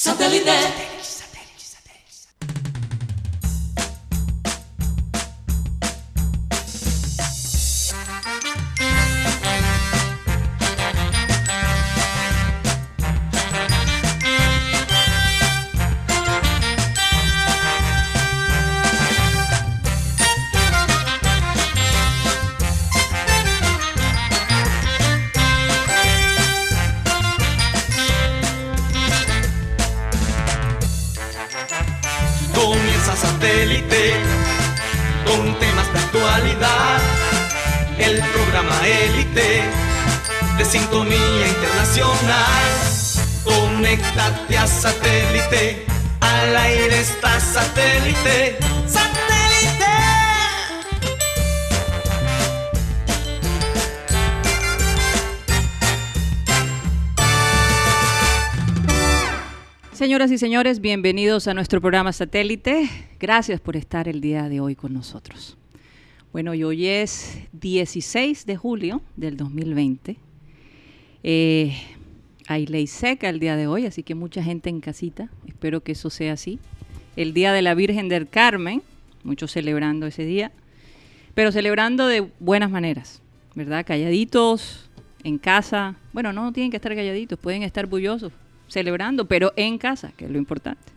Satellite. Señores, bienvenidos a nuestro programa satélite. Gracias por estar el día de hoy con nosotros. Bueno, y hoy es 16 de julio del 2020. Eh, hay ley seca el día de hoy, así que mucha gente en casita. Espero que eso sea así. El Día de la Virgen del Carmen, muchos celebrando ese día, pero celebrando de buenas maneras, ¿verdad? Calladitos, en casa. Bueno, no tienen que estar calladitos, pueden estar bullosos, celebrando, pero en casa, que es lo importante.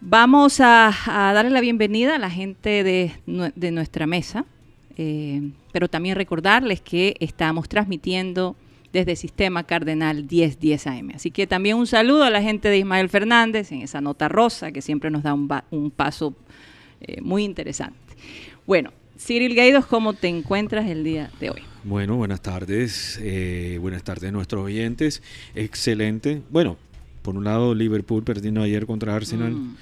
Vamos a, a darle la bienvenida a la gente de, nue- de nuestra mesa, eh, pero también recordarles que estamos transmitiendo desde Sistema Cardenal 1010 AM. Así que también un saludo a la gente de Ismael Fernández en esa nota rosa que siempre nos da un paso eh, muy interesante. Bueno, Cyril Gaidos, ¿cómo te encuentras el día de hoy? Bueno, buenas tardes. eh, buenas tardes a nuestros oyentes. Excelente. Bueno, por un lado, Liverpool perdiendo ayer contra Arsenal. Mm.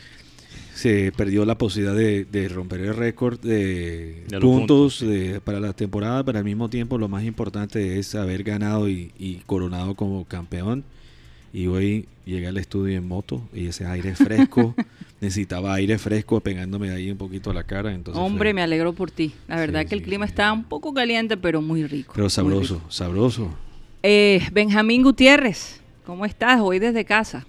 Se perdió la posibilidad de, de romper el récord de, puntos, puntos, sí. de- para la temporada, pero al mismo tiempo lo más importante es haber ganado y, y coronado como campeón. Y hoy llegué al estudio en moto y ese aire fresco, necesitaba aire fresco pegándome ahí un poquito a la cara. Entonces Hombre, fue- me alegro por ti. La verdad Sí, que el sí, clima sí. está un poco caliente, pero muy rico. Pero sabroso, rico. sabroso. Eh, Benjamín Gutiérrez, ¿cómo estás? Hoy desde casa.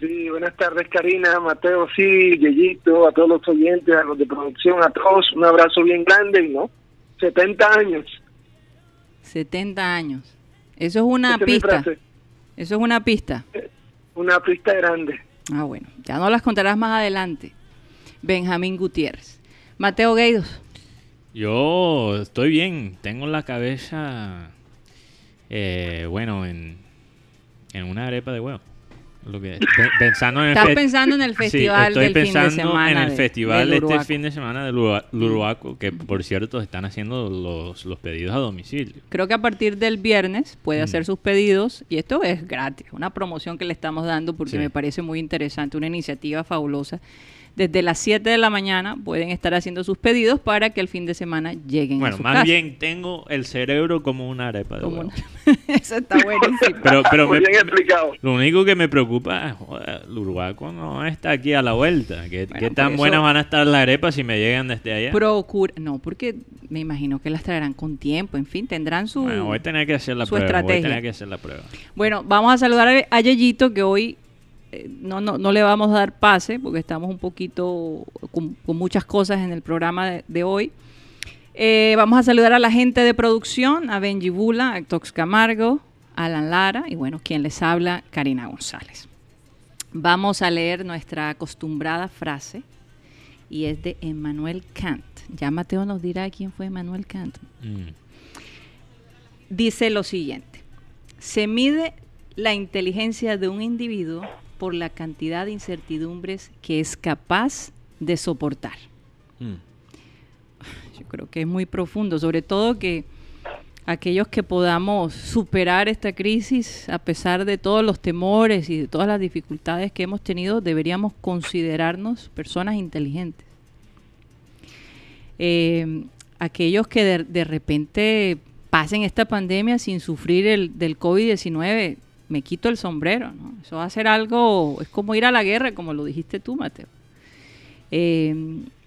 Sí, buenas tardes Karina, Mateo, sí, Yeyito, a todos los oyentes, a los de producción, a todos, un abrazo bien grande, ¿no? 70 años. 70 años. Eso es una es pista. frase, Eso es una pista. Una pista grande. Ah, bueno, ya no las contarás más adelante. Benjamín Gutiérrez. Mateo Gueidos. Yo estoy bien, tengo la cabeza, eh, bueno, en, en una arepa de huevo. Lo que, pensando en el Estás pensando en el Sí, festival estoy del fin de semana en el de- festival de este fin de semana del Uru- Uruguaco, que por cierto están haciendo los, los pedidos a domicilio. Creo que a partir del viernes puede Mm. hacer sus pedidos y esto es gratis, una promoción que le estamos dando porque Sí. me parece muy interesante, una iniciativa fabulosa. Desde las 7 de la mañana pueden estar haciendo sus pedidos para que el fin de semana lleguen a Bueno, su más casa. bien tengo el cerebro como una arepa de Como huevo. una- Eso está buenísimo. Pero, pero Muy me- bien explicado. Lo único que me preocupa es, joder, el Uruguaco no está aquí a la vuelta. ¿Qué, Bueno, qué por tan buenas van a estar las arepas si me llegan desde allá? Procura, no, porque me imagino que las traerán con tiempo, en fin, tendrán su... Bueno, voy a tener que hacer la su prueba. Voy a estrategia. tener que hacer la prueba. Bueno, vamos a saludar a- Yeyito que hoy no, no, no le vamos a dar pase porque estamos un poquito con, con muchas cosas en el programa de, de hoy. Eh, vamos a saludar a la gente de producción, a Benji Bula, a Tox Camargo, a Alan Lara y bueno, quien les habla, Karina González. Vamos a leer nuestra acostumbrada frase y es de Emmanuel Kant. Ya Mateo nos dirá quién fue Emmanuel Kant Mm. dice lo siguiente. Se mide la inteligencia de un individuo por la cantidad de incertidumbres que es capaz de soportar. Mm. Yo creo que es muy profundo, sobre todo que aquellos que podamos superar esta crisis a pesar de todos los temores y de todas las dificultades que hemos tenido, deberíamos considerarnos personas inteligentes. Eh, aquellos que de, de repente pasen esta pandemia sin sufrir el del COVID-19, me quito el sombrero, ¿no? Eso va a ser algo, es como ir a la guerra, como lo dijiste tú, Mateo. Eh,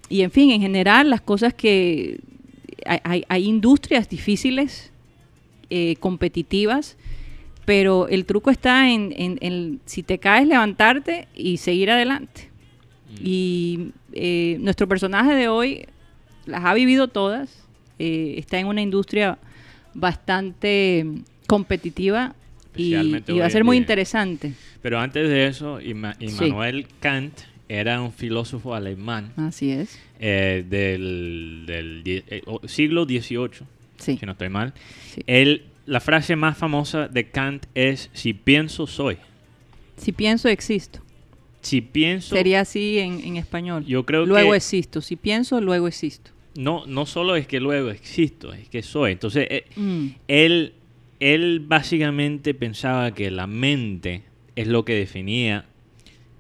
y en fin, en general, las cosas que hay, hay- hay industrias difíciles, eh, competitivas, pero el truco está en, en- en si te caes, levantarte y seguir adelante. Y eh, nuestro personaje de hoy las ha vivido todas, está en una industria bastante mm, competitiva Especialmente y va a ser muy interesante. Pero antes de eso, Ima- Sí. Immanuel Kant era un filósofo alemán Así es. eh, del, del eh, siglo XVIII, Sí. si no estoy mal. sí. Él, la frase más famosa de Kant es, si pienso, soy. Si pienso, existo. Si pienso, Sería así en, en español. Yo creo luego que- existo. Si pienso, luego existo. no, no solo es que luego existo, es que soy. Entonces, eh, Mm, él, él básicamente pensaba que la mente es lo que definía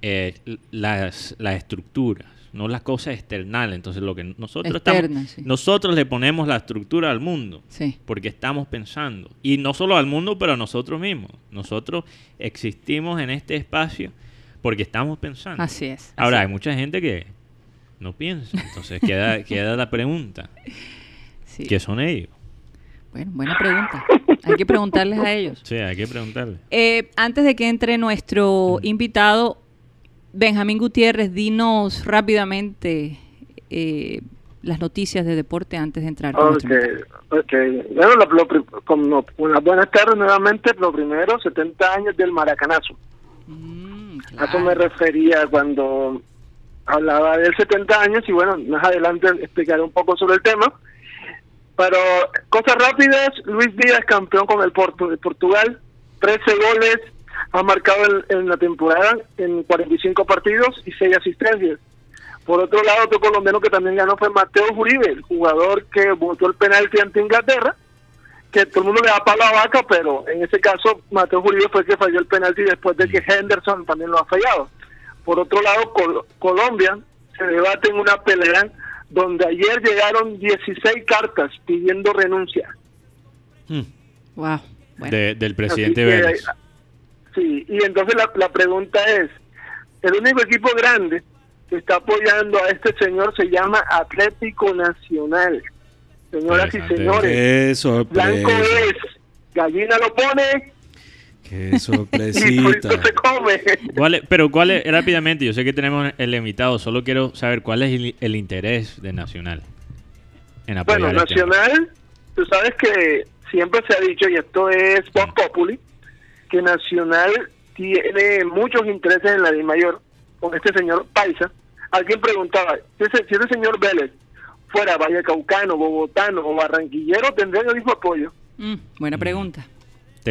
eh, las, las estructuras, no las cosas externales. Entonces, lo que nosotros Externas, estamos, sí. nosotros le ponemos la estructura al mundo. sí. Porque estamos pensando. Y no solo al mundo, pero a nosotros mismos. Nosotros existimos en este espacio porque estamos pensando. Así es. Ahora, hay mucha gente que no piensa. Entonces queda, queda la pregunta. Sí. ¿Qué son ellos? Bueno, buena pregunta. Hay que preguntarles a ellos. Sí, hay que preguntarle. Eh, antes de que entre nuestro invitado, Benjamín Gutiérrez, dinos rápidamente eh, las noticias de deporte antes de entrar. con Ok, ok. Bueno, lo, lo unas buenas tardes nuevamente. Lo primero, 70 años del maracanazo. Mm, A eso me refería cuando hablaba del 70 años y bueno, más adelante explicaré un poco sobre el tema. Pero cosas rápidas, Luis Díaz campeón con el Porto de Portugal, 13 goles ha marcado en, la temporada en 45 partidos y 6 asistencias. Por otro lado, otro colombiano que también ganó fue Mateo Uribe, el jugador que votó el penalti ante Inglaterra, que todo el mundo le da palo a vaca, pero en ese caso Mateo Uribe fue el que falló el penalti después de que Henderson también lo ha fallado. Por otro lado, Col- Colombia se debate en una pelea donde ayer llegaron 16 cartas pidiendo renuncia. Hmm. Wow. Bueno, De- del presidente que, Vélez. Sí, y entonces la, la pregunta es, el único equipo grande que está apoyando a este señor se llama Atlético Nacional. Señoras y señores, blanco es, gallina lo pone Qué sorpresita. se come. ¿Cuál es- pero cuál es, rápidamente, yo sé que tenemos el invitado, solo quiero saber cuál es el, el interés de Nacional en apoyar Bueno, el tema. Nacional, tú sabes que siempre se ha dicho, y esto es Vox Populi, que Nacional tiene muchos intereses en la Di Mayor con este señor Paisa. Alguien preguntaba, si ese, si ese señor Vélez fuera vallecaucano, bogotano o barranquillero, tendría el mismo apoyo. mm, buena pregunta.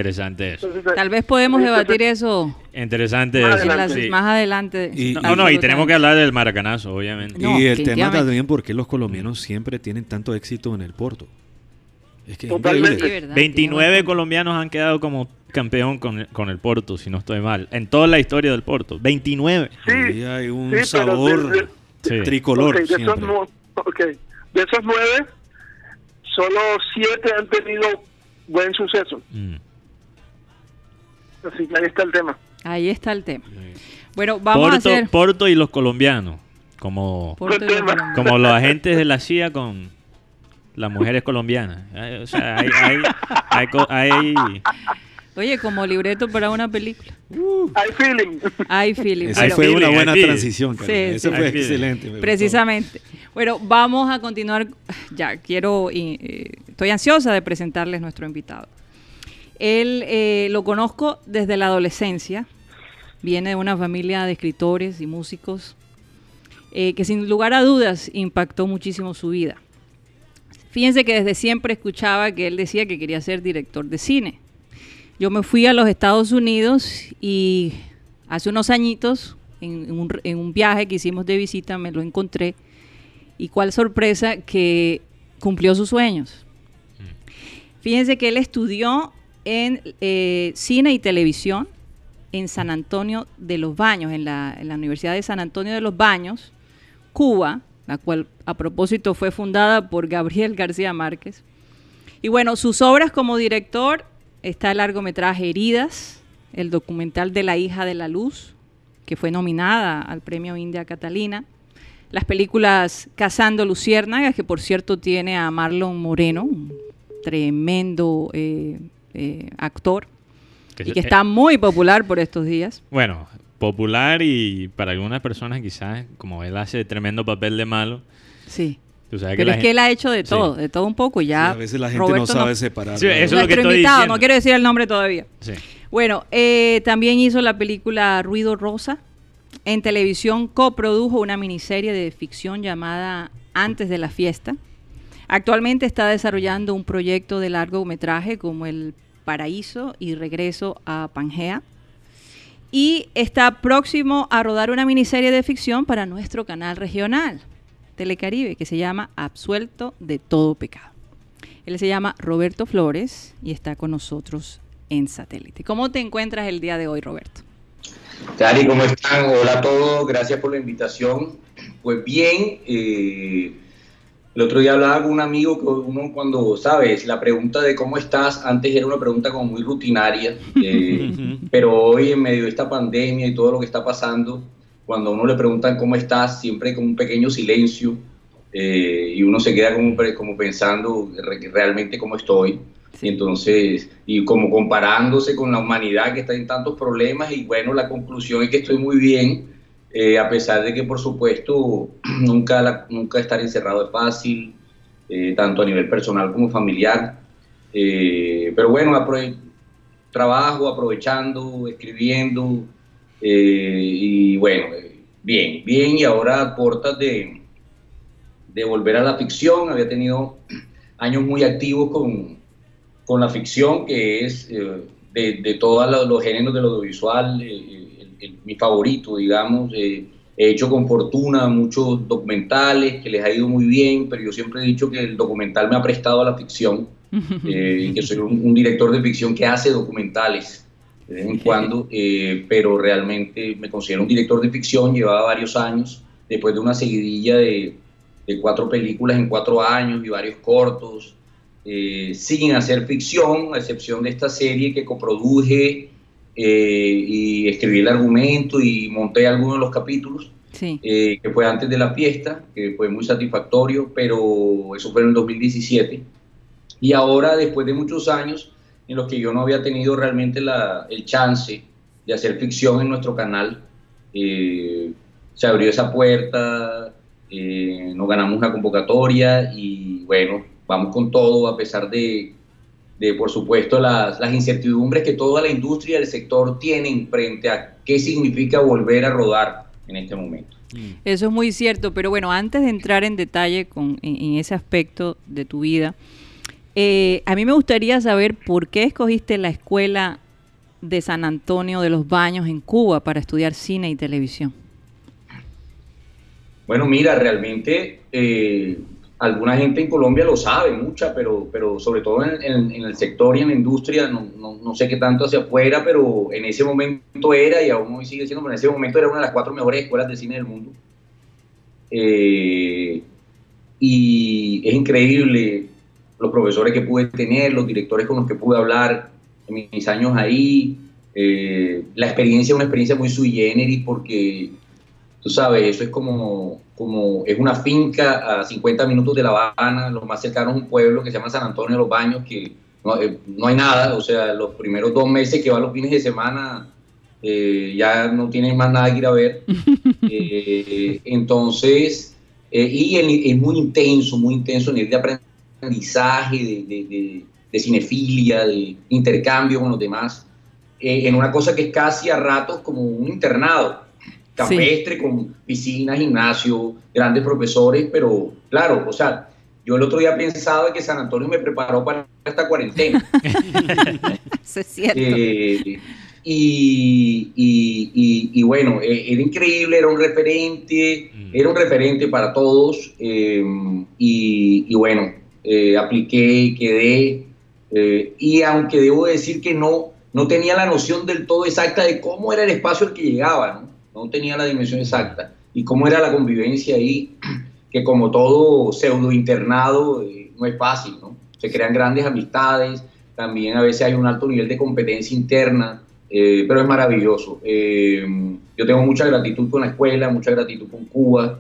Interesante eso. Entonces, Tal vez podemos entonces, debatir eso Interesante Más eso. adelante. sí. más adelante. Y- No, no, y tenemos que hablar del maracanazo, obviamente. No, y el tema también porque los colombianos siempre tienen tanto éxito en el Porto. Es que Totalmente. ¿verdad? 29 Tiene colombianos han quedado como campeón con el, con el Porto, si no estoy mal. En toda la historia del Porto. 29. Sí, Y hay un sí, sabor de- de- Sí. tricolor ok, de esos, siempre. nu- ok, de esos nueve, solo siete han tenido buen suceso. Mm. Así que ahí está el tema. Ahí está el tema. Bueno, vamos a Porto, hacer... Porto y los colombianos. Como, Porto y los colombianos. como los agentes de la CIA con las mujeres colombianas. O sea, hay, hay, hay co- hay- Oye, como libreto para una película. Hay feeling. Hay feeling. Esa fue feeling, una buena transición. Sí, Eso sí. fue excelente. gustó. Precisamente. Bueno, vamos a continuar. Ya, quiero. y, eh, estoy ansiosa de presentarles nuestro invitado. Él eh, lo conozco desde la adolescencia. Viene de una familia de escritores y músicos eh, que, sin lugar a dudas, impactó muchísimo su vida. Fíjense que desde siempre escuchaba que él decía que quería ser director de cine. Yo me fui a los Estados Unidos y hace unos añitos, en un, en un viaje que hicimos de visita, me lo encontré. Y cuál sorpresa que cumplió sus sueños. Fíjense que él estudió en eh, cine y televisión en San Antonio de los Baños, en la, Universidad de San Antonio de los Baños, Cuba, la cual a propósito fue fundada por Gabriel García Márquez. Y bueno, sus obras como director está el largometraje Heridas, el documental de la hija de la luz, que fue nominada al premio India Catalina, las películas Cazando Luciérnagas, que por cierto tiene a Marlon Moreno, un tremendo eh, eh, actor, y que está muy popular por estos días. Bueno, popular y para algunas personas quizás, como él hace tremendo papel de malo. Sí. Pero es que él ha hecho de todo, de todo un poco. Ya a veces la gente no sabe separar. Sí, eso es lo que estoy diciendo. No quiero decir el nombre todavía. Bueno, eh, también hizo la película Ruido Rosa. En televisión coprodujo una miniserie de ficción llamada Antes de la fiesta. Actualmente está desarrollando un proyecto de largometraje como El Paraíso y Regreso a Pangea. Y está próximo a rodar una miniserie de ficción para nuestro canal regional. Telecaribe que se llama Absuelto de todo pecado. Él se llama Roberto Flores y está con nosotros en satélite. ¿Cómo te encuentras el día de hoy, Roberto? Cari, ¿cómo están? Hola a todos, gracias por la invitación. Pues bien, eh, el otro día hablaba con un amigo que uno cuando, sabes, la pregunta de cómo estás, antes era una pregunta como muy rutinaria, eh, pero hoy en medio de esta pandemia y todo lo que está pasando, cuando a uno le preguntan cómo estás, siempre hay como un pequeño silencio eh, y uno se queda como, como pensando realmente cómo estoy. Y entonces, y como comparándose con la humanidad que está en tantos problemas y bueno, la conclusión es que estoy muy bien, eh, a pesar de que por supuesto nunca, nunca estar encerrado es fácil, eh, tanto a nivel personal como familiar. pero bueno, trabajo aprovechando, escribiendo, eh, y bueno, bien, bien, y ahora aportas de, de volver a la ficción. Había tenido años muy activos con, con la ficción, que es eh, de, de, todos los, géneros del audiovisual, eh, mi favorito, digamos. he hecho con fortuna muchos documentales que les ha ido muy bien, pero yo siempre he dicho que el documental me ha prestado a la ficción, y que soy un, director de ficción que hace documentales de vez en cuando, eh, pero realmente me considero un director de ficción, llevaba varios años, después de una seguidilla de, de cuatro películas en cuatro años y varios cortos, eh, sin hacer ficción, a excepción de esta serie que coproduje eh, y escribí el argumento y monté algunos de los capítulos, que fue antes de la fiesta, que fue muy satisfactorio, pero eso fue en el 2017. Y ahora, después de muchos años, en los que yo no había tenido realmente la, el chance de hacer ficción en nuestro canal. Eh, se abrió esa puerta, eh, nos ganamos una convocatoria y bueno, vamos con todo a pesar de, de por supuesto, las, las, incertidumbres que toda la industria del sector tienen frente a qué significa volver a rodar en este momento. Eso es muy cierto, pero bueno, antes de entrar en detalle con, en ese aspecto de tu vida, eh, a mí me gustaría saber por qué escogiste la escuela de San Antonio de los Baños en Cuba para estudiar cine y televisión. Bueno, mira, realmente eh, alguna gente en Colombia lo sabe, mucha, pero, pero sobre todo en, el sector y en la industria, no, sé qué tanto hacia afuera, pero en ese momento era, y aún hoy sigue siendo, pero en ese momento era una de las cuatro mejores escuelas de cine del mundo. Eh, y es increíble los profesores que pude tener, los directores con los que pude hablar en mis años ahí. Eh, la experiencia es una experiencia muy sui generis porque, tú sabes, eso es como, como, es una finca a 50 minutos de La Habana, lo más cercano es un pueblo que se llama San Antonio de los Baños, que no, eh, no hay nada, o sea, los primeros dos meses que van los fines de semana eh, ya no tienes más nada que ir a ver. entonces, y es muy intenso, muy intenso en el de aprendizaje, de, de, cinefilia, de intercambio con los demás, eh, en una cosa que es casi a ratos como un internado, campestre, con piscina, gimnasio, grandes profesores, pero claro, o sea, yo el otro día pensaba que San Antonio me preparó para esta cuarentena. Eso es cierto. Eh, y, y, y, bueno, eh, era increíble, era un referente, mm. era un referente para todos. y, bueno, eh, apliqué, quedé, eh, y aunque debo decir que no, no tenía la noción del todo exacta de cómo era el espacio al que llegaba, ¿no? No tenía la dimensión exacta, y cómo era la convivencia ahí, que como todo pseudo internado eh, no es fácil, ¿no? se crean grandes amistades, también a veces hay un alto nivel de competencia interna, pero es maravilloso. yo tengo mucha gratitud con la escuela, mucha gratitud con Cuba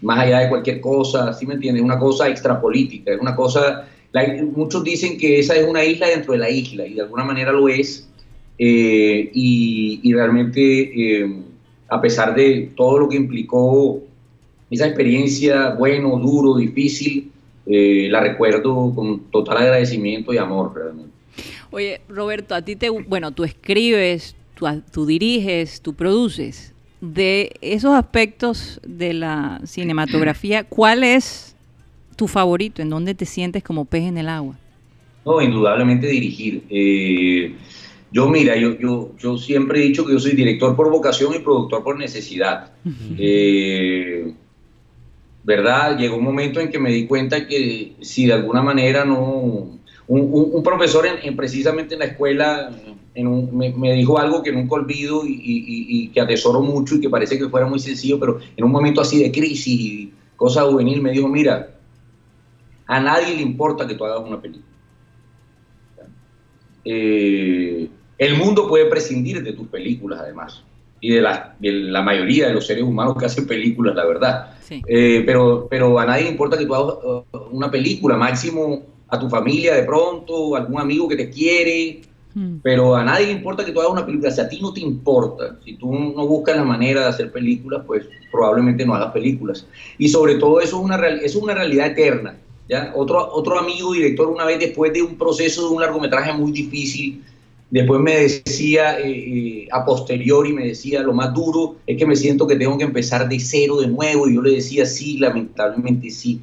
más allá de cualquier cosa, ¿sí me entiendes? Una cosa extrapolítica, es una cosa muchos dicen que esa es una isla dentro de la isla y de alguna manera lo es. Eh, y, realmente, eh, a pesar de todo lo que implicó esa experiencia, bueno, duro, difícil, eh, la recuerdo con total agradecimiento y amor realmente. Oye, Roberto, a ti te, bueno, tú escribes, tú, tú diriges, tú produces. De esos aspectos de la cinematografía, ¿cuál es tu favorito? ¿En dónde te sientes como pez en el agua? No, indudablemente dirigir. Eh, yo, mira, yo, yo, yo siempre he dicho que yo soy director por vocación y productor por necesidad. Eh, ¿Verdad? Llegó un momento en que me di cuenta que si de alguna manera no... Un, profesor en, precisamente en la escuela me, dijo algo que nunca olvido y, y, que atesoro mucho y que parece que fuera muy sencillo, pero en un momento así de crisis y cosa juvenil me dijo, mira, a nadie le importa que tú hagas una película. Eh, el mundo puede prescindir de tus películas, además, y de la, la, mayoría de los seres humanos que hacen películas, la verdad. Eh, pero, pero a nadie le importa que tú hagas uh, una película, máximo a tu familia de pronto, algún amigo que te quiere, hmm. pero a nadie le importa que tú hagas una película. Si a ti no te importa, si tú no buscas la manera de hacer películas, pues probablemente no hagas películas. Y sobre todo eso es una, es una realidad eterna. Otro, otro amigo director una vez después de un proceso de un largometraje muy difícil, después me decía eh, eh, a posteriori, me decía, lo más duro es que me siento que tengo que empezar de cero de nuevo y yo le decía, sí, lamentablemente sí.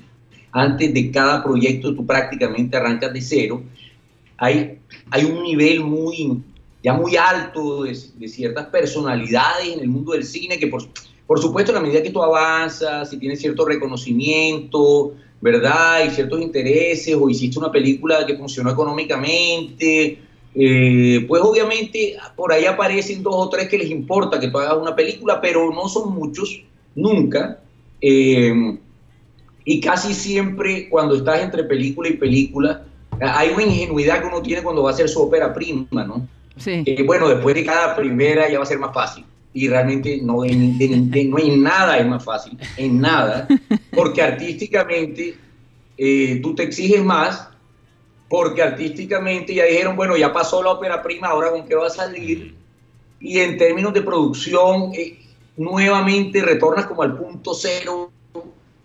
Antes de cada proyecto tú prácticamente arrancas de cero. Hay, hay un nivel muy, ya muy alto de, ciertas personalidades en el mundo del cine que por, por supuesto a medida que tú avanzas y tienes cierto reconocimiento, ¿verdad? Y ciertos intereses, o hiciste una película que funcionó económicamente, eh, pues obviamente por ahí aparecen dos o tres que les importa que tú hagas una película, pero no son muchos, nunca. Eh, y casi siempre cuando estás entre película y película, hay una ingenuidad que uno tiene cuando va a hacer su ópera prima, ¿no? Sí. bueno, después de cada primera ya va a ser más fácil y realmente no, no hay nada es más fácil, en nada, porque artísticamente eh, tú te exiges más, porque artísticamente ya dijeron, bueno, ya pasó la ópera prima, ahora con qué va a salir, y en términos de producción, eh, nuevamente retornas como al punto cero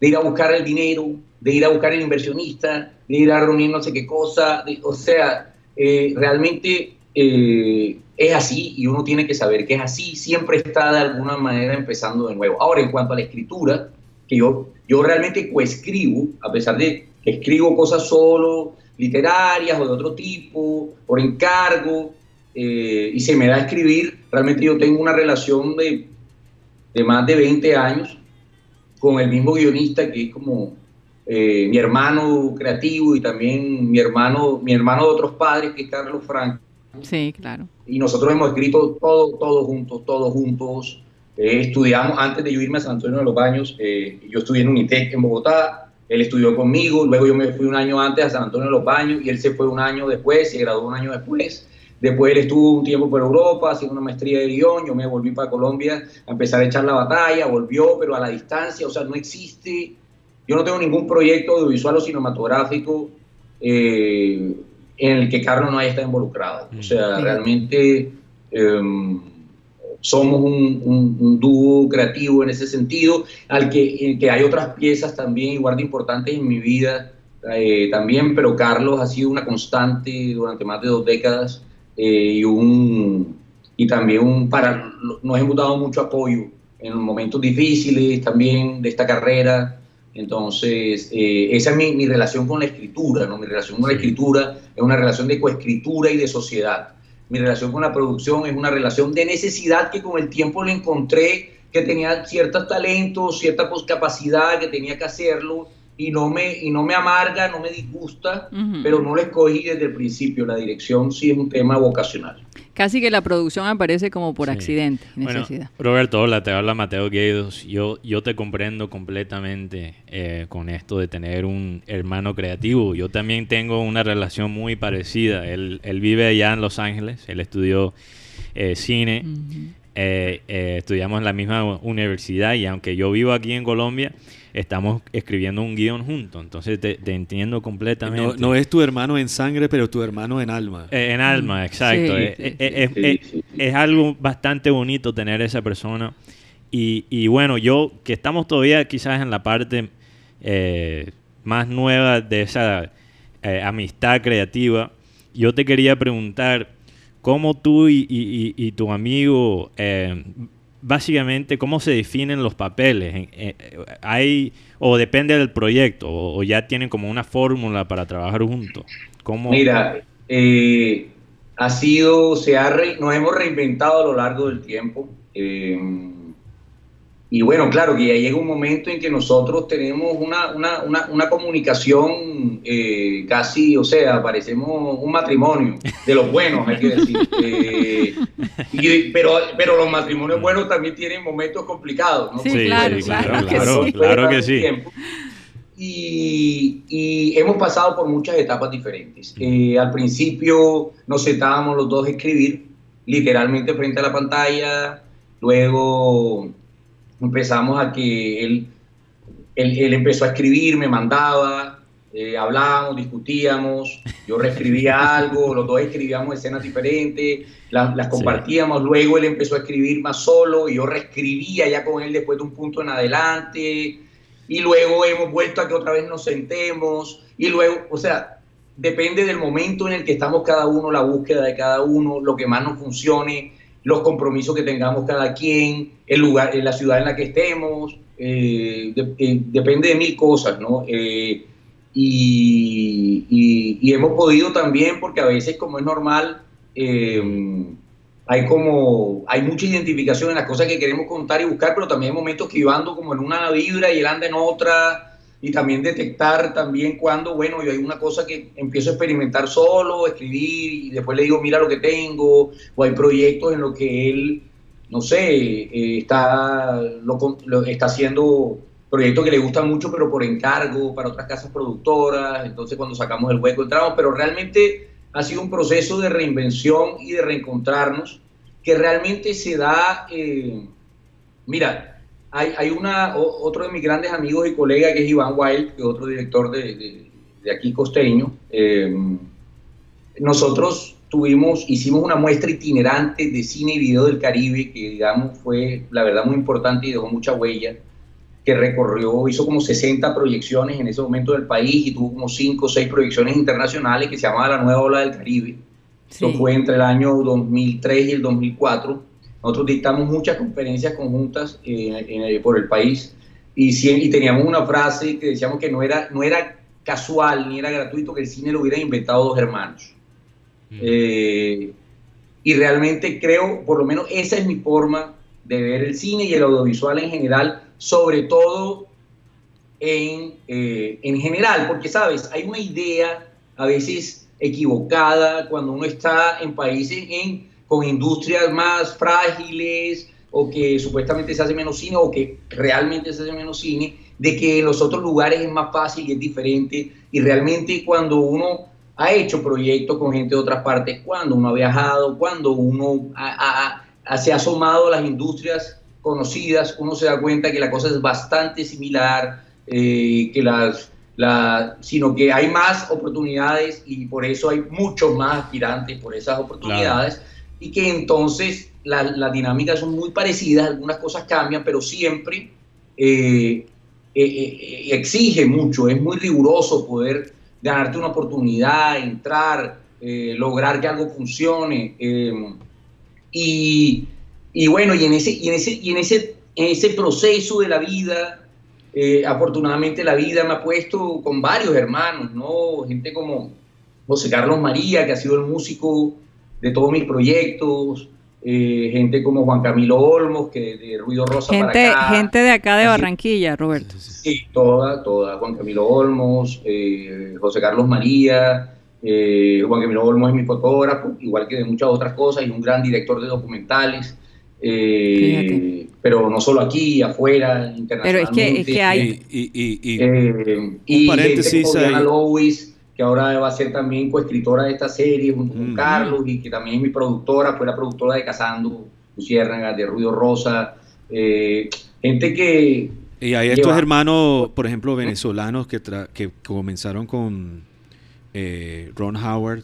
de ir a buscar el dinero, de ir a buscar el inversionista, de ir a reunir no sé qué cosa, o sea, eh, realmente es así y uno tiene que saber que es así, siempre está de alguna manera empezando de nuevo. Ahora, en cuanto a la escritura, que yo, yo realmente coescribo, a pesar de que escribo cosas solo, literarias o de otro tipo, por encargo, eh, y se me da a escribir, realmente yo tengo una relación de, de más de 20 años con el mismo guionista que es como eh, mi hermano creativo y también mi hermano, mi hermano de otros padres, que es Carlos Franco Sí, claro. Y nosotros hemos escrito todo, todos juntos, todos juntos. Eh, estudiamos, antes de yo irme a San Antonio de los Baños, eh, yo estudié en Unitec en Bogotá, él estudió conmigo, luego yo me fui un año antes a San Antonio de los Baños y él se fue un año después, se graduó un año después. Después él estuvo un tiempo por Europa haciendo una maestría de guion, yo me volví para Colombia a empezar a echar la batalla, volvió, pero a la distancia, o sea, no existe, yo no tengo ningún proyecto audiovisual o cinematográfico eh, en el que Carlos no haya estado involucrado. O sea, realmente em, somos un, dúo creativo en ese sentido, al que, que hay otras piezas también igual de importantes en mi vida eh, también, pero Carlos ha sido una constante durante más de dos décadas eh, y, un, y también un para, nos hemos dado mucho apoyo en momentos difíciles también de esta carrera. Entonces, eh, esa es mi, relación con la escritura, ¿no? Mi relación con la escritura es una relación de coescritura y de sociedad. Mi relación con la producción es una relación de necesidad que con el tiempo le encontré que tenía ciertos talentos, cierta capacidad, que tenía que hacerlo y no me, y no me amarga, no me disgusta, pero no lo escogí desde el principio. La dirección sí es un tema vocacional. Casi que la producción aparece como por accidente, necesidad. Roberto, hola, te habla Mateo Gueidos. Yo, yo te comprendo completamente eh, con esto de tener un hermano creativo. Yo también tengo una relación muy parecida. Él, él vive allá en Los Ángeles, él estudió eh, cine, eh, estudiamos en la misma universidad y aunque yo vivo aquí en Colombia, estamos escribiendo un guion juntos. Entonces te, te entiendo completamente. No, no es tu hermano en sangre, pero tu hermano en alma. Eh, en alma, exacto. Sí, sí. Es algo bastante bonito tener esa persona. Y, y bueno, yo que estamos todavía quizás en la parte eh, más nueva de esa eh, amistad creativa, yo te quería preguntar cómo tú y, y- y- y tu amigo, eh, básicamente, cómo se definen los papeles. Eh, hay, o depende del proyecto, o, o ya tienen como una fórmula para trabajar juntos. ¿Cómo? Mira, eh, ha sido, se ha re- nos hemos reinventado a lo largo del tiempo. eh, y bueno, claro que ya llega un momento en que nosotros tenemos una, una, una, una comunicación eh, casi, o sea, parecemos un matrimonio, de los buenos, hay que decir. Eh, y- pero, pero los matrimonios buenos también tienen momentos complicados, ¿no? Sí, claro, claro que sí. Claro que sí. Y, y hemos pasado por muchas etapas diferentes. Eh, al principio nos sentábamos los dos a escribir, literalmente frente a la pantalla. Luego empezamos a que él, él, él empezó a escribir, me mandaba, eh, hablábamos, discutíamos, yo reescribía algo, los dos escribíamos escenas diferentes, las, las compartíamos, luego él empezó a escribir más solo y yo reescribía ya con él después de un punto en adelante y luego hemos vuelto a que otra vez nos sentemos y luego, o sea, depende del momento en el que estamos cada uno, la búsqueda de cada uno, lo que más nos funcione, los compromisos que tengamos cada quien, el lugar, en la ciudad en la que estemos, eh, de- eh, depende de mil cosas, ¿no? Eh, y, y- hemos podido también, porque a veces como es normal, eh, hay como, hay mucha identificación en las cosas que queremos contar y buscar, pero también hay momentos que yo ando como en una vibra y él anda en otra, y también detectar también cuando, bueno, yo hay una cosa que empiezo a experimentar solo, escribir, y después le digo, mira lo que tengo, o hay proyectos en los que él, no sé, eh, está, lo, lo- está haciendo proyectos que le gustan mucho, pero por encargo para otras casas productoras, entonces cuando sacamos el hueco entramos, pero realmente ha sido un proceso de reinvención y de reencontrarnos que realmente se da, eh, mira, hay, hay una, o- otro de mis grandes amigos y colegas que es Iván Wild, que es otro director de, de- de aquí costeño, eh, nosotros tuvimos, hicimos una muestra itinerante de cine y video del Caribe, que digamos fue la verdad muy importante y dejó mucha huella, que recorrió, hizo como 60 proyecciones en ese momento del país y tuvo como 5 o 6 proyecciones internacionales que se llamaba La Nueva Ola del Caribe. Esto Sí. fue entre el año 2003 y el 2004. Nosotros dictamos muchas conferencias conjuntas eh, eh, por el país y, y teníamos una frase que decíamos que no era, no era casual ni era gratuito que el cine lo hubieran inventado dos hermanos. Eh, y realmente creo, por lo menos esa es mi forma de ver el cine y el audiovisual en general, sobre todo en, eh, en general, porque sabes, hay una idea a veces equivocada cuando uno está en países en, con industrias más frágiles o que supuestamente se hace menos cine o que realmente se hace menos cine, de que en los otros lugares es más fácil y es diferente. Y realmente cuando uno ha hecho proyectos con gente de otras partes, cuando uno ha viajado, cuando uno ha- ha- ha- se ha asomado a las industrias conocidas, uno se da cuenta que la cosa es bastante similar, eh, que las, la- sino que hay más oportunidades y por eso hay muchos más aspirantes por esas oportunidades y que entonces la- las dinámicas son muy parecidas, algunas cosas cambian, pero siempre eh, eh, eh, exige mucho, es muy riguroso poder ganarte una oportunidad, entrar, eh, lograr que algo funcione. eh, y, y bueno, y en ese, y en ese, y en ese, en ese proceso de la vida, eh, afortunadamente la vida me ha puesto con varios hermanos, ¿no? Gente como José Carlos María, que ha sido el músico de todos mis proyectos, eh, gente como Juan Camilo Olmos, que de Ruido Rosa Gente, para acá. gente de acá de Barranquilla, Roberto. Sí, toda, toda. Juan Camilo Olmos, eh, José Carlos María, eh, Juan Camilo Olmos es mi fotógrafo, igual que de muchas otras cosas, y un gran director de documentales. eh, pero no solo aquí, afuera, internacionalmente. Pero es que, es que hay, Y, y- y- y- Eh, y paréntesis gente como Diana ahí. Que ahora va a ser también coescritora de esta serie junto con Mm. Carlos, y que también es mi productora, fue la productora de Casando, Luciérnaga, de Ruido Rosa. eh, gente que, Y hay estos lleva- hermanos, por ejemplo, venezolanos que, tra- que comenzaron con eh, Ron Howard,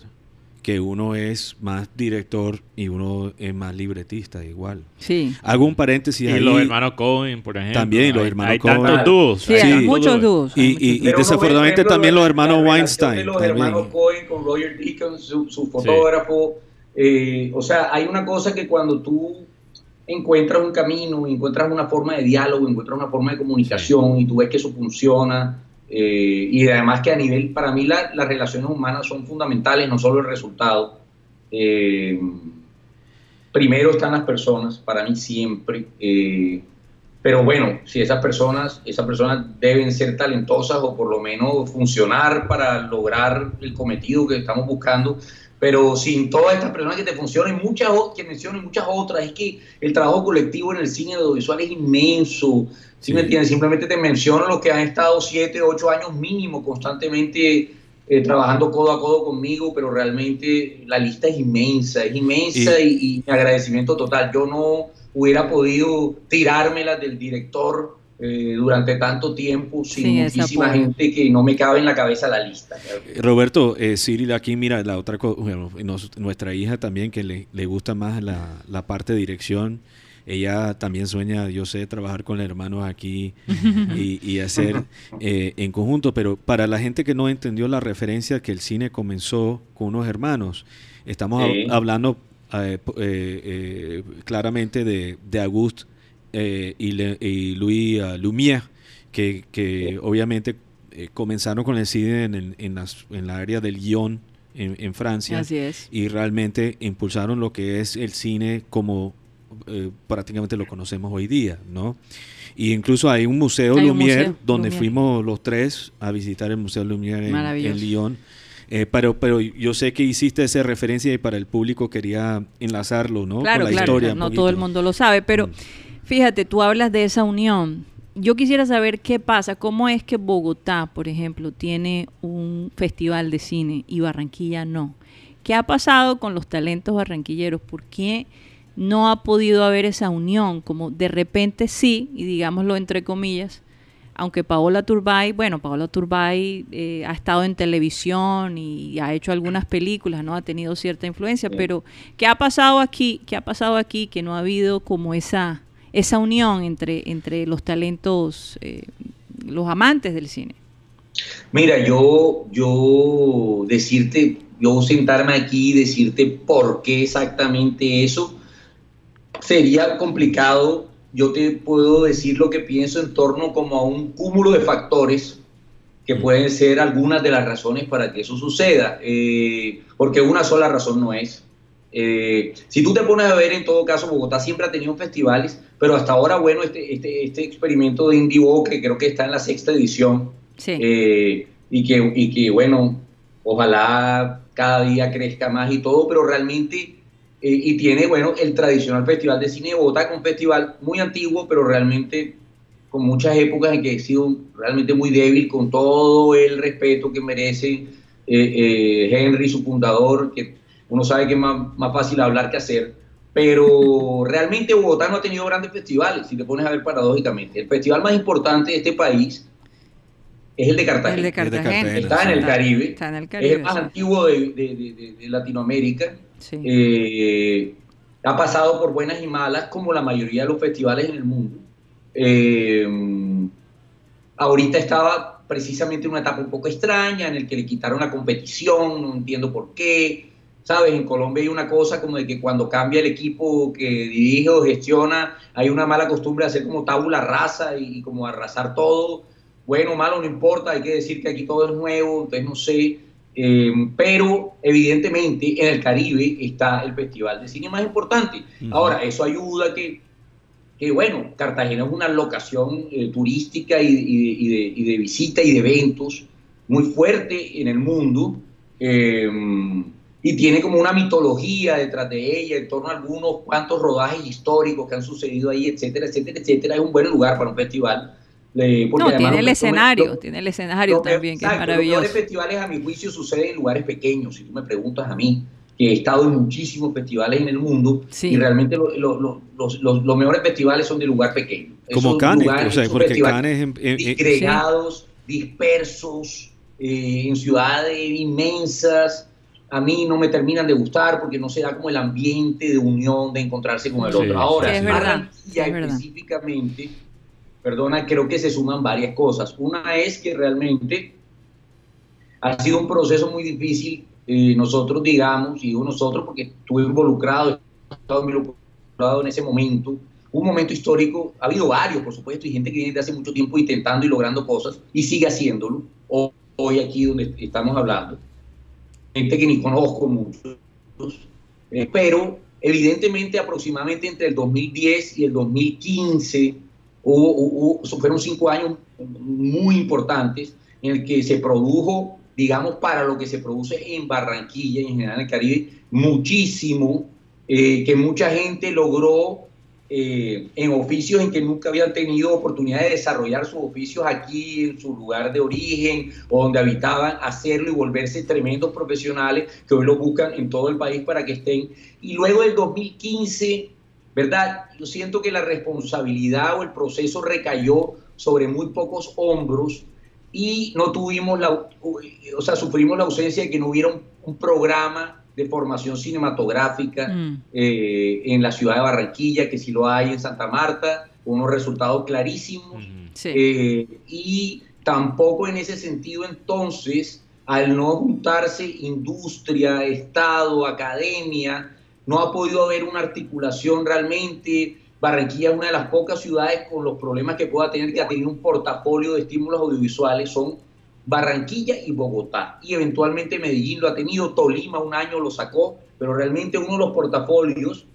que uno es más director y uno es más libretista, igual. Sí. Hago un paréntesis Y ahí. los hermanos Cohen, por ejemplo. También, los Hay- hermanos hay Coen. tantos dúos. Sí, hay muchos dúos. Y, y- desafortunadamente también los hermanos Weinstein. de los también. hermanos Cohen con Roger Deakins, su, su fotógrafo. eh, o sea, hay una cosa que cuando tú encuentras un camino, encuentras una forma de diálogo, encuentras una forma de comunicación y tú ves que eso funciona. Eh, y además que a nivel, para mí la- las relaciones humanas son fundamentales, no solo el resultado. Eh, primero están las personas, para mí siempre. eh, pero bueno, si esas personas, esas personas deben ser talentosas o por lo menos funcionar para lograr el cometido que estamos buscando. Pero sin todas estas personas que te funcionen, muchas que mencionen muchas otras, es que el trabajo colectivo en el cine audiovisual es inmenso. ¿Sí, Sí. me entiendes? Simplemente te menciono los que han estado siete, ocho años mínimo constantemente eh, trabajando codo a codo conmigo, pero realmente la lista es inmensa, es inmensa y, y mi agradecimiento total. Yo no hubiera podido tirármela del director eh, durante tanto tiempo sin Sí, muchísima gente que no me cabe en la cabeza la lista. Roberto, eh, Cyril, aquí mira la otra cosa, bueno, nos- nuestra hija también que le, le gusta más la, la parte de dirección. Ella también sueña, yo sé, trabajar con hermanos aquí y, y hacer eh, en conjunto, pero para la gente que no entendió la referencia que el cine comenzó con unos hermanos, estamos hablando eh, eh, eh, claramente de, de Auguste eh, y, Le- y Louis ah, Lumière, que, que obviamente eh, comenzaron con el cine en, el- en, las, en la área del guion en, en Francia Así es. y realmente impulsaron lo que es el cine como eh, prácticamente lo conocemos hoy día, ¿no? Y incluso hay un museo Hay un Lumière museo donde Lumière. fuimos los tres a visitar el museo Lumière en, Lyon. Eh, pero, pero yo sé que hiciste esa referencia y para el público quería enlazarlo, ¿no? Claro, Con la claro, historia. no todo el mundo lo sabe, pero Mm. fíjate, tú hablas de esa unión. Yo quisiera saber qué pasa, cómo es que Bogotá, por ejemplo, tiene un festival de cine y Barranquilla no. ¿Qué ha pasado con los talentos barranquilleros? ¿Por qué no ha podido haber esa unión? Como de repente sí, y digámoslo entre comillas, aunque Paola Turbay, bueno, Paola Turbay eh, ha estado en televisión y ha hecho algunas películas, ¿no? Ha tenido cierta influencia, Sí. pero ¿qué ha pasado aquí? ¿Qué ha pasado aquí que no ha habido como esa esa unión entre entre los talentos, eh, los amantes del cine? Mira, yo, yo decirte, yo sentarme aquí y decirte por qué exactamente eso sería complicado. Yo te puedo decir lo que pienso en torno como a un cúmulo de factores que pueden ser algunas de las razones para que eso suceda, eh, porque una sola razón no es. Eh, si tú te pones a ver, en todo caso, Bogotá siempre ha tenido festivales, pero hasta ahora, bueno, este, este, este experimento de Indivo, que creo que está en la sexta edición, Sí. eh, y, que, y que, bueno, ojalá cada día crezca más y todo, pero realmente, y tiene, bueno, el tradicional Festival de Cine de Bogotá, que es un festival muy antiguo, pero realmente con muchas épocas en que ha sido realmente muy débil, con todo el respeto que merece eh, eh, Henry, su fundador, que uno sabe que es más, más fácil hablar que hacer, pero realmente Bogotá no ha tenido grandes festivales, si te pones a ver paradójicamente. El festival más importante de este país es el de Cartagena. El de Es Cartagena. Está en el Caribe. Está en el Es Caribe. el más sí. antiguo de- de- de- de Latinoamérica. Sí. Eh, ha pasado por buenas y malas, como la mayoría de los festivales en el mundo. Eh, ahorita estaba precisamente en una etapa un poco extraña, en el que le quitaron la competición, no entiendo por qué. Sabes, en Colombia hay una cosa como de que cuando cambia el equipo que dirige o gestiona, hay una mala costumbre de hacer como tabula rasa y, y como arrasar todo. Bueno malo, no importa, hay que decir que aquí todo es nuevo, entonces no sé. Eh, pero evidentemente en el Caribe está el festival de cine más importante. Ahora, eso ayuda a que, que, bueno, Cartagena es una locación eh, turística y, y de, y de- y de visita y de eventos muy fuerte en el mundo. eh, y tiene como una mitología detrás de ella, en torno a algunos cuantos rodajes históricos que han sucedido ahí, etcétera, etcétera, etcétera. Es un buen lugar para un festival. Porque No, tiene los- el los- escenario, los- tiene el escenario los también, que es Los maravilloso. mejores festivales, a mi juicio, suceden en lugares pequeños, si tú me preguntas a mí. que he estado en muchísimos festivales en el mundo Sí. y realmente lo- lo- lo- los, los- los mejores festivales son de lugar pequeño. Como Cannes, o sea, porque Cannes en- en- en- disgregados, dispersos, eh, en ciudades inmensas, a mí no me terminan de gustar porque no se da como el ambiente de unión, de encontrarse con el Sí, otro. Ahora, sí, es verdad, Barranquilla es verdad. específicamente, perdona, creo que se suman varias cosas. Una es que realmente ha sido un proceso muy difícil. eh, nosotros, digamos, y digo nosotros porque estuve involucrado, he estado involucrado en ese momento, un momento histórico, ha habido varios, por supuesto, y gente que viene de hace mucho tiempo intentando y logrando cosas y sigue haciéndolo. Hoy aquí donde estamos hablando, gente que ni conozco muchos, eh, pero evidentemente aproximadamente entre el 2010 y el 2015 hubo, hubo- fueron cinco años muy importantes en el que se produjo, digamos, para lo que se produce en Barranquilla y en general en el Caribe, muchísimo, eh, que mucha gente logró eh, en oficios en que nunca habían tenido oportunidad de desarrollar sus oficios aquí en su lugar de origen o donde habitaban, hacerlo y volverse tremendos profesionales que hoy lo buscan en todo el país para que estén. Y luego del 2015, ¿verdad? Yo siento que la responsabilidad o el proceso recayó sobre muy pocos hombros y no tuvimos la, o sea, sufrimos la ausencia de que no hubiera un, un programa de formación cinematográfica Mm. eh, en la ciudad de Barranquilla, que sí lo hay en Santa Marta, con unos resultados clarísimos. Ujú. Sí. Eh, y tampoco en ese sentido entonces, al no juntarse industria, Estado, academia, no ha podido haber una articulación realmente. Barranquilla es una de las pocas ciudades con los problemas que pueda tener que ha tenido un portafolio de estímulos audiovisuales, son Barranquilla y Bogotá. Y eventualmente Medellín lo ha tenido, Tolima un año lo sacó, pero realmente uno de los portafolios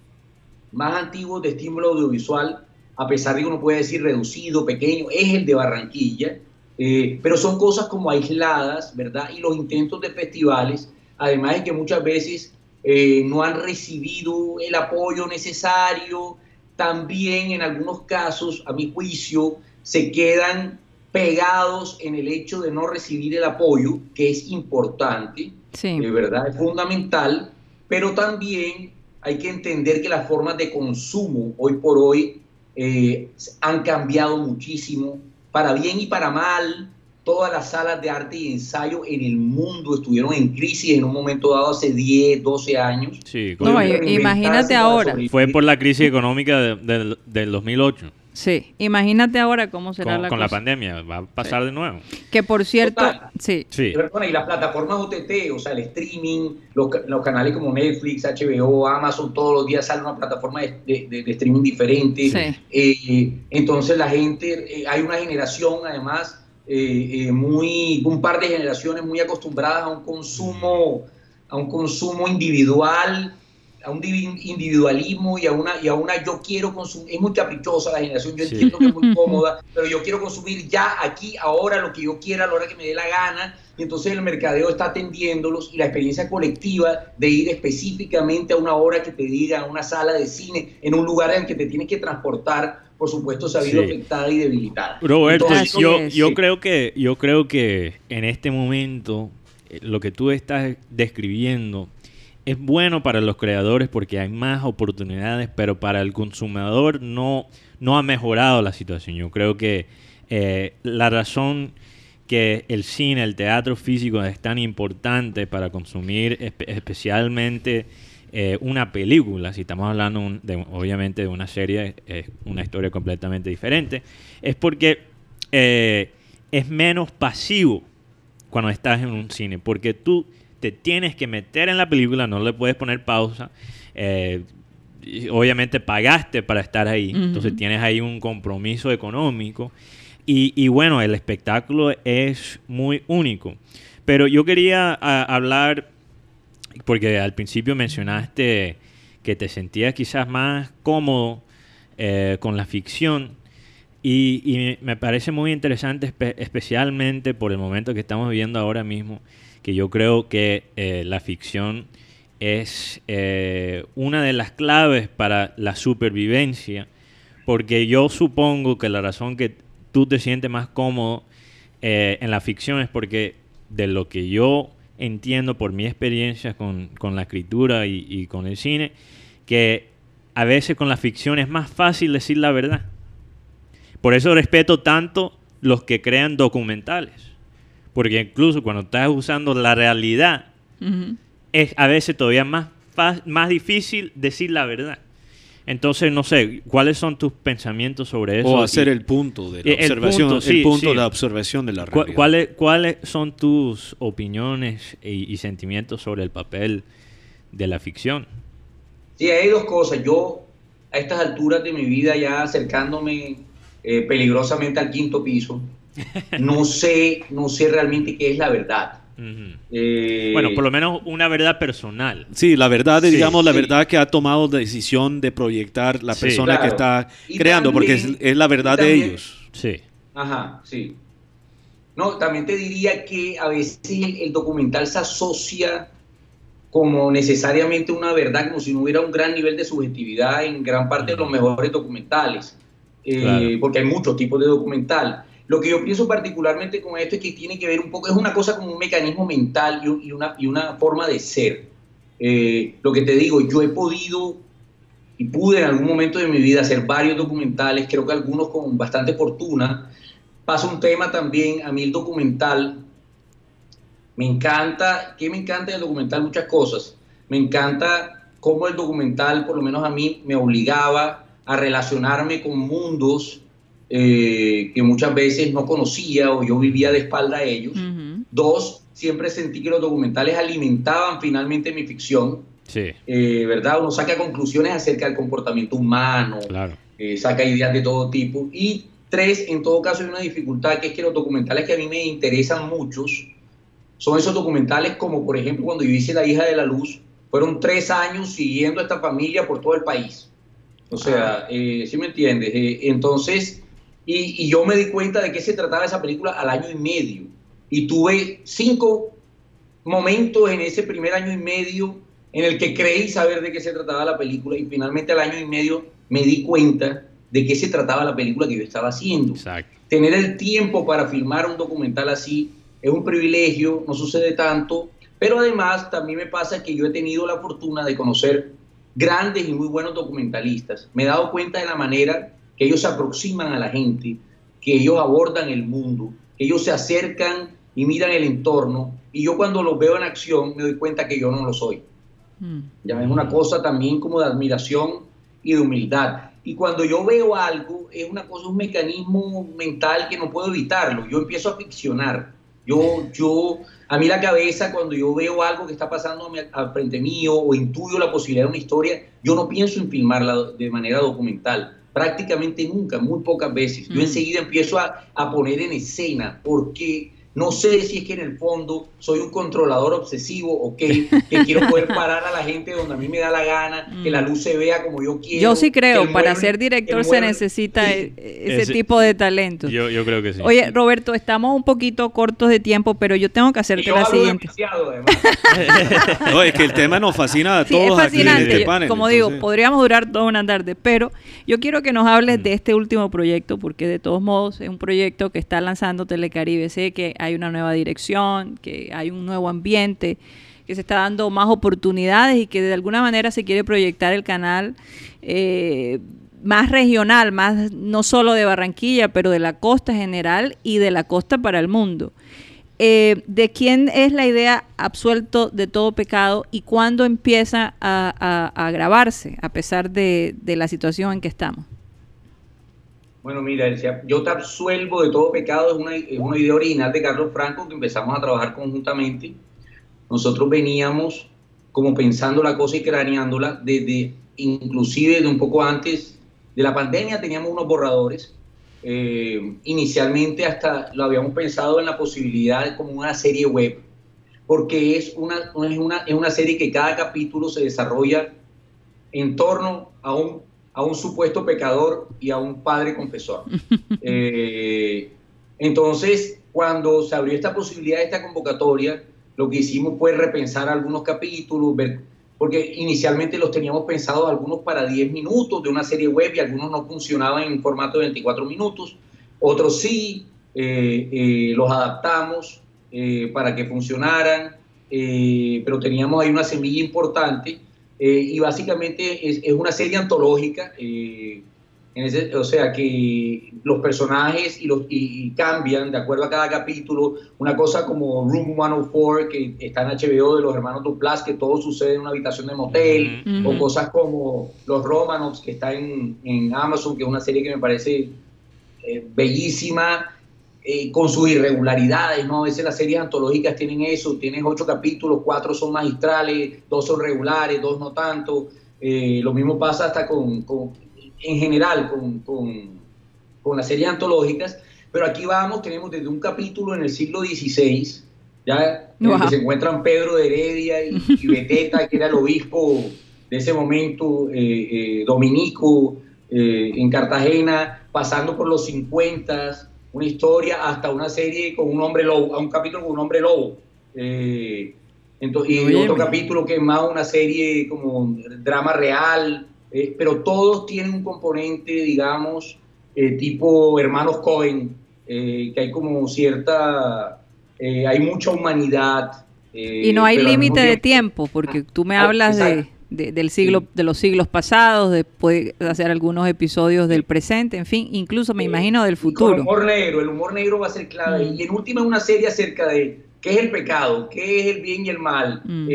más antiguos de estímulo audiovisual, a pesar de que uno puede decir reducido, pequeño, es el de Barranquilla, eh, pero son cosas como aisladas, ¿verdad? Y los intentos de festivales, además de que muchas veces eh, no han recibido el apoyo necesario, también en algunos casos, a mi juicio, se quedan pegados en el hecho de no recibir el apoyo, que es importante, Sí. de verdad es fundamental, pero también hay que entender que las formas de consumo hoy por hoy eh, han cambiado muchísimo, para bien y para mal. Todas las salas de arte y ensayo en el mundo estuvieron en crisis en un momento dado hace 10, 12 años. Sí, No, imagínate ahora. fue por la crisis económica de- del- del 2008. Sí. Imagínate ahora cómo será Con, la con la pandemia. Va a pasar de nuevo. Que por cierto, Total. sí. Sí. Perdona, y las plataformas OTT, o sea, el streaming, los, ca- los canales como Netflix, HBO, Amazon, todos los días sale una plataforma de, de- de- de streaming diferente. Sí. Eh, entonces la gente, eh, hay una generación además, eh, eh, muy, un par de generaciones muy acostumbradas a un consumo, a un consumo individual, a un divi- individualismo y a una, y a una yo quiero consumir, es muy caprichosa la generación, yo Sí. entiendo que es muy cómoda, pero yo quiero consumir ya, aquí, ahora, lo que yo quiera, a la hora que me dé la gana, y entonces el mercadeo está atendiéndolos y la experiencia colectiva de ir específicamente a una hora que te diga, a una sala de cine, en un lugar en que te tienes que transportar, por supuesto, se ha visto Sí. afectada y debilitada. Roberto, Entonces, yo, es. yo sí. creo que yo creo que en este momento eh, lo que tú estás describiendo es bueno para los creadores porque hay más oportunidades, pero para el consumidor no, no ha mejorado la situación. Yo creo que eh, la razón que el cine, el teatro físico es tan importante para consumir espe- especialmente eh, una película, si estamos hablando un- de, obviamente de una serie, es una historia completamente diferente, es porque eh, es menos pasivo cuando estás en un cine, porque tú te tienes que meter en la película, no le puedes poner pausa. eh, obviamente pagaste para estar ahí, entonces tienes ahí un compromiso económico. Y, y bueno, el espectáculo es muy único. Pero yo quería a- hablar, porque al principio mencionaste que te sentías quizás más cómodo eh, con la ficción. Y, me parece muy interesante, espe- especialmente por el momento que estamos viviendo ahora mismo, que yo creo que eh, la ficción es eh, una de las claves para la supervivencia, porque yo supongo que la razón que tú te sientes más cómodo en la ficción es porque de lo que yo entiendo por mi experiencia con, con la escritura y, y con el cine que a veces con la ficción es más fácil decir la verdad. Por eso respeto tanto los que crean documentales. Porque incluso cuando estás usando la realidad, es a veces todavía más, más difícil decir la verdad. Entonces, no sé, ¿cuáles son tus pensamientos sobre eso? O hacer Y- el punto de la Eh, el observación, punto, el sí, punto sí. de la observación de la ¿Cu- realidad. ¿Cuáles, ¿Cuáles son tus opiniones y, y sentimientos sobre el papel de la ficción? Sí, hay dos cosas. Yo, a estas alturas de mi vida, ya acercándome eh, peligrosamente al quinto piso, no sé, no sé realmente qué es la verdad. Eh, Bueno, por lo menos una verdad personal. Sí, la verdad, Sí, digamos, la sí. verdad que ha tomado la decisión de proyectar la Sí. persona que está Y creando, porque es, la verdad de ellos. Sí. Ajá, sí. No, también te diría que a veces el documental se asocia como necesariamente una verdad, como si no hubiera un gran nivel de subjetividad en gran parte de los mejores documentales, Eh, Claro. porque hay muchos tipos de documental. Lo que yo pienso particularmente con esto es que tiene que ver un poco, es una cosa como un mecanismo mental y, y una, y una forma de ser. Eh, lo que te digo, yo he podido y pude en algún momento de mi vida hacer varios documentales, creo que algunos con bastante fortuna. Pasa un tema también, a mí el documental, me encanta, ¿qué me encanta del documental? Muchas cosas. Me encanta cómo el documental, por lo menos a mí, me obligaba a relacionarme con mundos eh, que muchas veces no conocía o yo vivía de espalda a ellos. Ujú. Dos, siempre sentí que los documentales alimentaban finalmente mi ficción, Sí, eh, ¿verdad? Uno saca conclusiones acerca del comportamiento humano, claro. eh, saca ideas de todo tipo. Y tres, en todo caso hay una dificultad que es que los documentales que a mí me interesan muchos son esos documentales como por ejemplo cuando yo hice La hija de la luz, fueron tres años siguiendo a esta familia por todo el país. O sea, eh, ¿sí me entiendes? Eh, entonces, y, y yo me di cuenta de qué se trataba esa película al año y medio. Y tuve cinco momentos en ese primer año y medio en el que creí saber de qué se trataba la película y finalmente al año y medio me di cuenta de qué se trataba la película que yo estaba haciendo. Exacto. Tener el tiempo para filmar un documental así es un privilegio, no sucede tanto, pero además también me pasa que yo he tenido la fortuna de conocer grandes y muy buenos documentalistas. Me he dado cuenta de la manera que ellos se aproximan a la gente, que ellos abordan el mundo, que ellos se acercan y miran el entorno, y yo cuando los veo en acción me doy cuenta que yo no lo soy. Mm. Ya es una cosa también como de admiración y de humildad. Y cuando yo veo algo, es una cosa, un mecanismo mental que no puedo evitarlo. Yo empiezo a ficcionar. Yo, yo, a mí la cabeza, cuando yo veo algo que está pasando al frente mío o intuyo la posibilidad de una historia, yo no pienso en filmarla de manera documental. Prácticamente nunca, muy pocas veces. Yo Mm. enseguida empiezo a, a poner en escena porque no sé si es que en el fondo soy un controlador obsesivo o qué, que quiero poder parar a la gente donde a mí me da la gana, que la luz se vea como yo quiero. Yo sí creo, para mueble- ser director se necesita Sí. e- ese, Ese- tipo de talento. Yo, yo creo que sí. Oye, Roberto, estamos un poquito cortos de tiempo, pero yo tengo que hacerte yo la hablo siguiente. demasiado, además. No, es que el tema nos fascina a Sí, es todos aquí en fascinante. este panel. Como digo, podríamos durar toda una tarde, pero yo quiero que nos hables Mm. de este último proyecto, porque de todos modos es un proyecto que está lanzando Telecaribe. Sé que hay una nueva dirección, que hay un nuevo ambiente, que se está dando más oportunidades y que de alguna manera se quiere proyectar el canal eh, más regional, más no solo de Barranquilla, pero de la costa general y de la costa para el mundo. Eh, ¿De quién es la idea absuelto de todo pecado y cuándo empieza a, a- a grabarse, a pesar de, de la situación en que estamos? Bueno, mira, decía, yo te absuelvo de todo pecado, es una, es una idea original de Carlos Franco que empezamos a trabajar conjuntamente. Nosotros veníamos como pensando la cosa y craneándola desde, inclusive de un poco antes de la pandemia teníamos unos borradores. Eh, inicialmente hasta lo habíamos pensado en la posibilidad como una serie web, porque es una, es una, es una serie que cada capítulo se desarrolla en torno a un, a un supuesto pecador y a un padre confesor. Eh, entonces, cuando se abrió esta posibilidad de esta convocatoria, lo que hicimos fue repensar algunos capítulos, ver, porque inicialmente los teníamos pensados algunos para 10 minutos de una serie web y algunos no funcionaban en formato de 24 minutos, otros sí, eh, eh, los adaptamos para que funcionaran. pero teníamos ahí una semilla importante eh, y básicamente es, es, una serie antológica. Eh, en ese, o sea que los personajes y, los, y, cambian de acuerdo a cada capítulo. Una cosa como Room 104, que está en HBO de los hermanos Duplas, que todo sucede en una habitación de motel. O cosas como Los Romanovs, que está en, en, Amazon, que es una serie que me parece eh, bellísima. Eh, con sus irregularidades, ¿no? A veces las series antológicas tienen eso, tienes ocho capítulos, cuatro son magistrales, dos son regulares, dos no tanto. Eh, lo mismo pasa hasta con, con en general con, con, con, las series antológicas, pero aquí vamos, tenemos desde un capítulo en el siglo XVI, ya en el que se encuentran Pedro de Heredia y, y Beteta, que era el obispo de ese momento, eh, eh, dominico, eh, en Cartagena, pasando por los 50, una historia hasta una serie con un hombre lobo, a un capítulo con un hombre lobo. Entonces, y otro capítulo que es más una serie como drama real, eh, pero todos tienen un componente, digamos, eh, tipo hermanos Cohen, eh, que hay como cierta, hay mucha humanidad. y no hay límite de tiempo, porque tú me ah, hablas de, del siglo, de los siglos pasados, después de hacer algunos episodios del presente, en fin, incluso me imagino del futuro. el humor negro, el humor negro va a ser clave. Mm. Y en última una serie acerca de qué es el pecado, qué es el bien y el mal. Mm.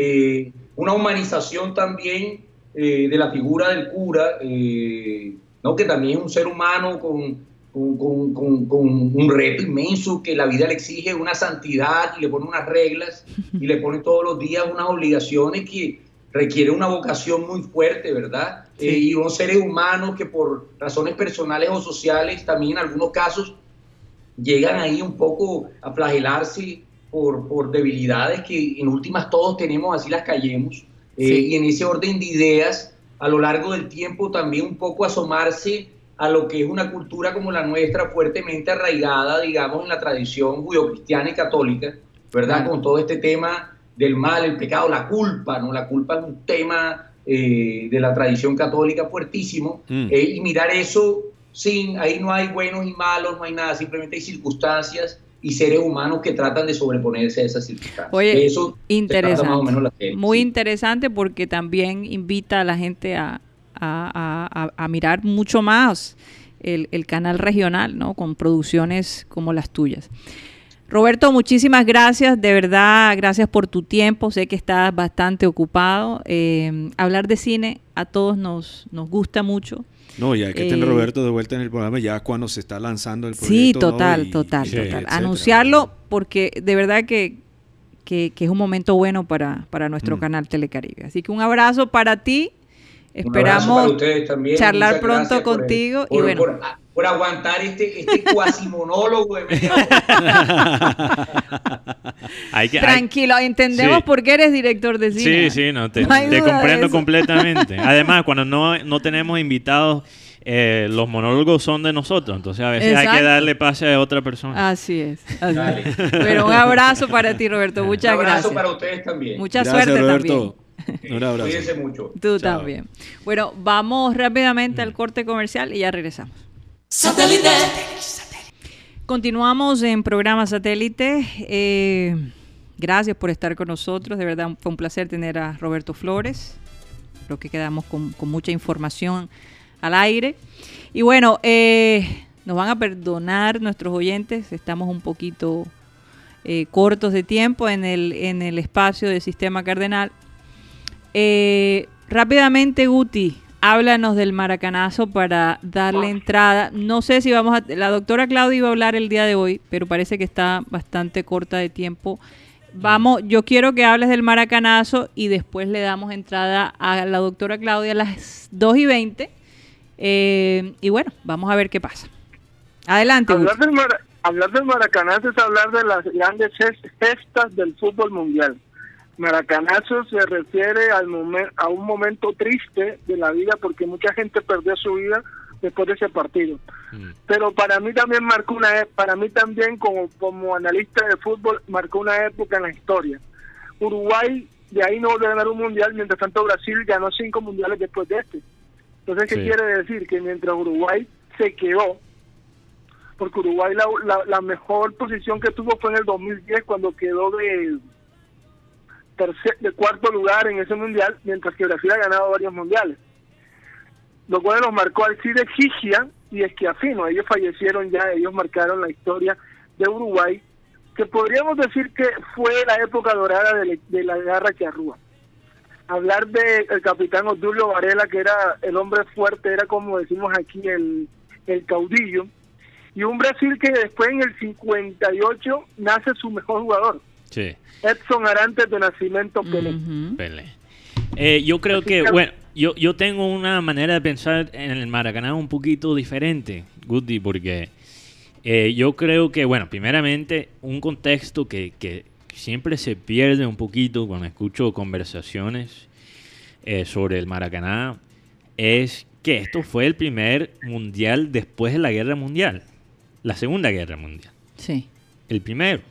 una humanización también eh, de la figura del cura, eh, ¿no? que también es un ser humano con, con, con, un reto inmenso, que la vida le exige una santidad y le pone unas reglas y le pone todos los días unas obligaciones que requiere una vocación muy fuerte, ¿verdad? Eh, y unos seres humanos que por razones personales o sociales, también en algunos casos, llegan ahí un poco a flagelarse por, por debilidades que en últimas todos tenemos, así las callemos. Eh, y en ese orden de ideas, a lo largo del tiempo también un poco asomarse a lo que es una cultura como la nuestra, fuertemente arraigada, digamos, en la tradición judio-cristiana y católica, ¿verdad? Con todo este tema del mal, el pecado, la culpa, ¿no? La culpa es un tema eh, de la tradición católica fuertísimo, mm. eh, y mirar eso sin, ahí no hay buenos y malos, no hay nada, simplemente hay circunstancias y seres humanos que tratan de sobreponerse a esas circunstancias. Oye, Eso interesante. Más o menos la Muy interesante porque también invita a la gente a, a, a, mirar mucho más el, el, canal regional, ¿no? Con producciones como las tuyas. Roberto, muchísimas gracias, de verdad, gracias por tu tiempo, sé que estás bastante ocupado. Eh, hablar de cine a todos nos, nos gusta mucho. No, ya que tener eh, Roberto de vuelta en el programa ya cuando se está lanzando el proyecto. Sí, total, total, total. Anunciarlo porque de verdad que, que, es un momento bueno para, para nuestro mm. canal Telecaribe. Así que un abrazo para ti. Esperamos charlar pronto contigo y bueno. Por, aguantar este, este cuasi monólogo de Tranquilo, entendemos por qué eres director de cine. Sí, sí, no, te, comprendo completamente. Además, cuando no, no tenemos invitados, eh, los monólogos son de nosotros, entonces a veces hay que darle pase a otra persona. Así es. Pero un abrazo para ti, Roberto. Muchas gracias. Un abrazo para ustedes también. Mucha suerte Roberto. también. Un abrazo. Cuídense mucho. Tú también. Bueno, vamos rápidamente al corte comercial y ya regresamos. Satélite. Continuamos en programa satélite. Eh, gracias por estar con nosotros. De verdad fue un placer tener a Roberto Flores. Creo que quedamos con, mucha información al aire. Y bueno, eh, nos van a perdonar nuestros oyentes. Estamos un poquito eh, cortos de tiempo en el, en el espacio del Sistema Cardenal. Rápidamente, Guti, háblanos del maracanazo para darle entrada. No sé si vamos a... La doctora Claudia iba a hablar el día de hoy, pero parece que está bastante corta de tiempo. Vamos, yo quiero que hables del maracanazo y después le damos entrada a la doctora Claudia a las 2 y 20. Eh, y bueno, vamos a ver qué pasa. Adelante. Hablar del, hablar del maracanazo es hablar de las grandes gestas del fútbol mundial. Maracanazo se refiere al a un momento triste de la vida porque mucha gente perdió su vida después de ese partido. Mm. Pero para mí también marcó una e, para mí también como como analista de fútbol marcó una época en la historia. Uruguay de ahí no volvió a ganar un mundial, mientras tanto Brasil ganó cinco mundiales después de este. Entonces, ¿qué quiere decir? Que mientras Uruguay se quedó, porque Uruguay la, la, la mejor posición que tuvo fue en el 2010 cuando quedó de tercer, de cuarto lugar en ese mundial, mientras que Brasil ha ganado varios mundiales. Lo cual los marcó Alcide Gigia y Esquiafino. Ellos fallecieron ya, ellos marcaron la historia de Uruguay, que podríamos decir que fue la época dorada de, de la garra que. Hablar del el capitán Odulio Varela, que era el hombre fuerte, era como decimos aquí el, el caudillo, y un Brasil que después en el 58 nace su mejor jugador, Sí. Edson Arantes de Nacimiento Pelé. Eh, yo creo que, que- bueno, yo, yo tengo una manera de pensar en el Maracaná un poquito diferente, Guti, porque eh, yo creo que, bueno, primeramente, un contexto que, que siempre se pierde un poquito cuando escucho conversaciones eh, sobre el Maracaná es que esto fue el primer mundial después de la guerra mundial, la segunda guerra mundial Sí. el primero.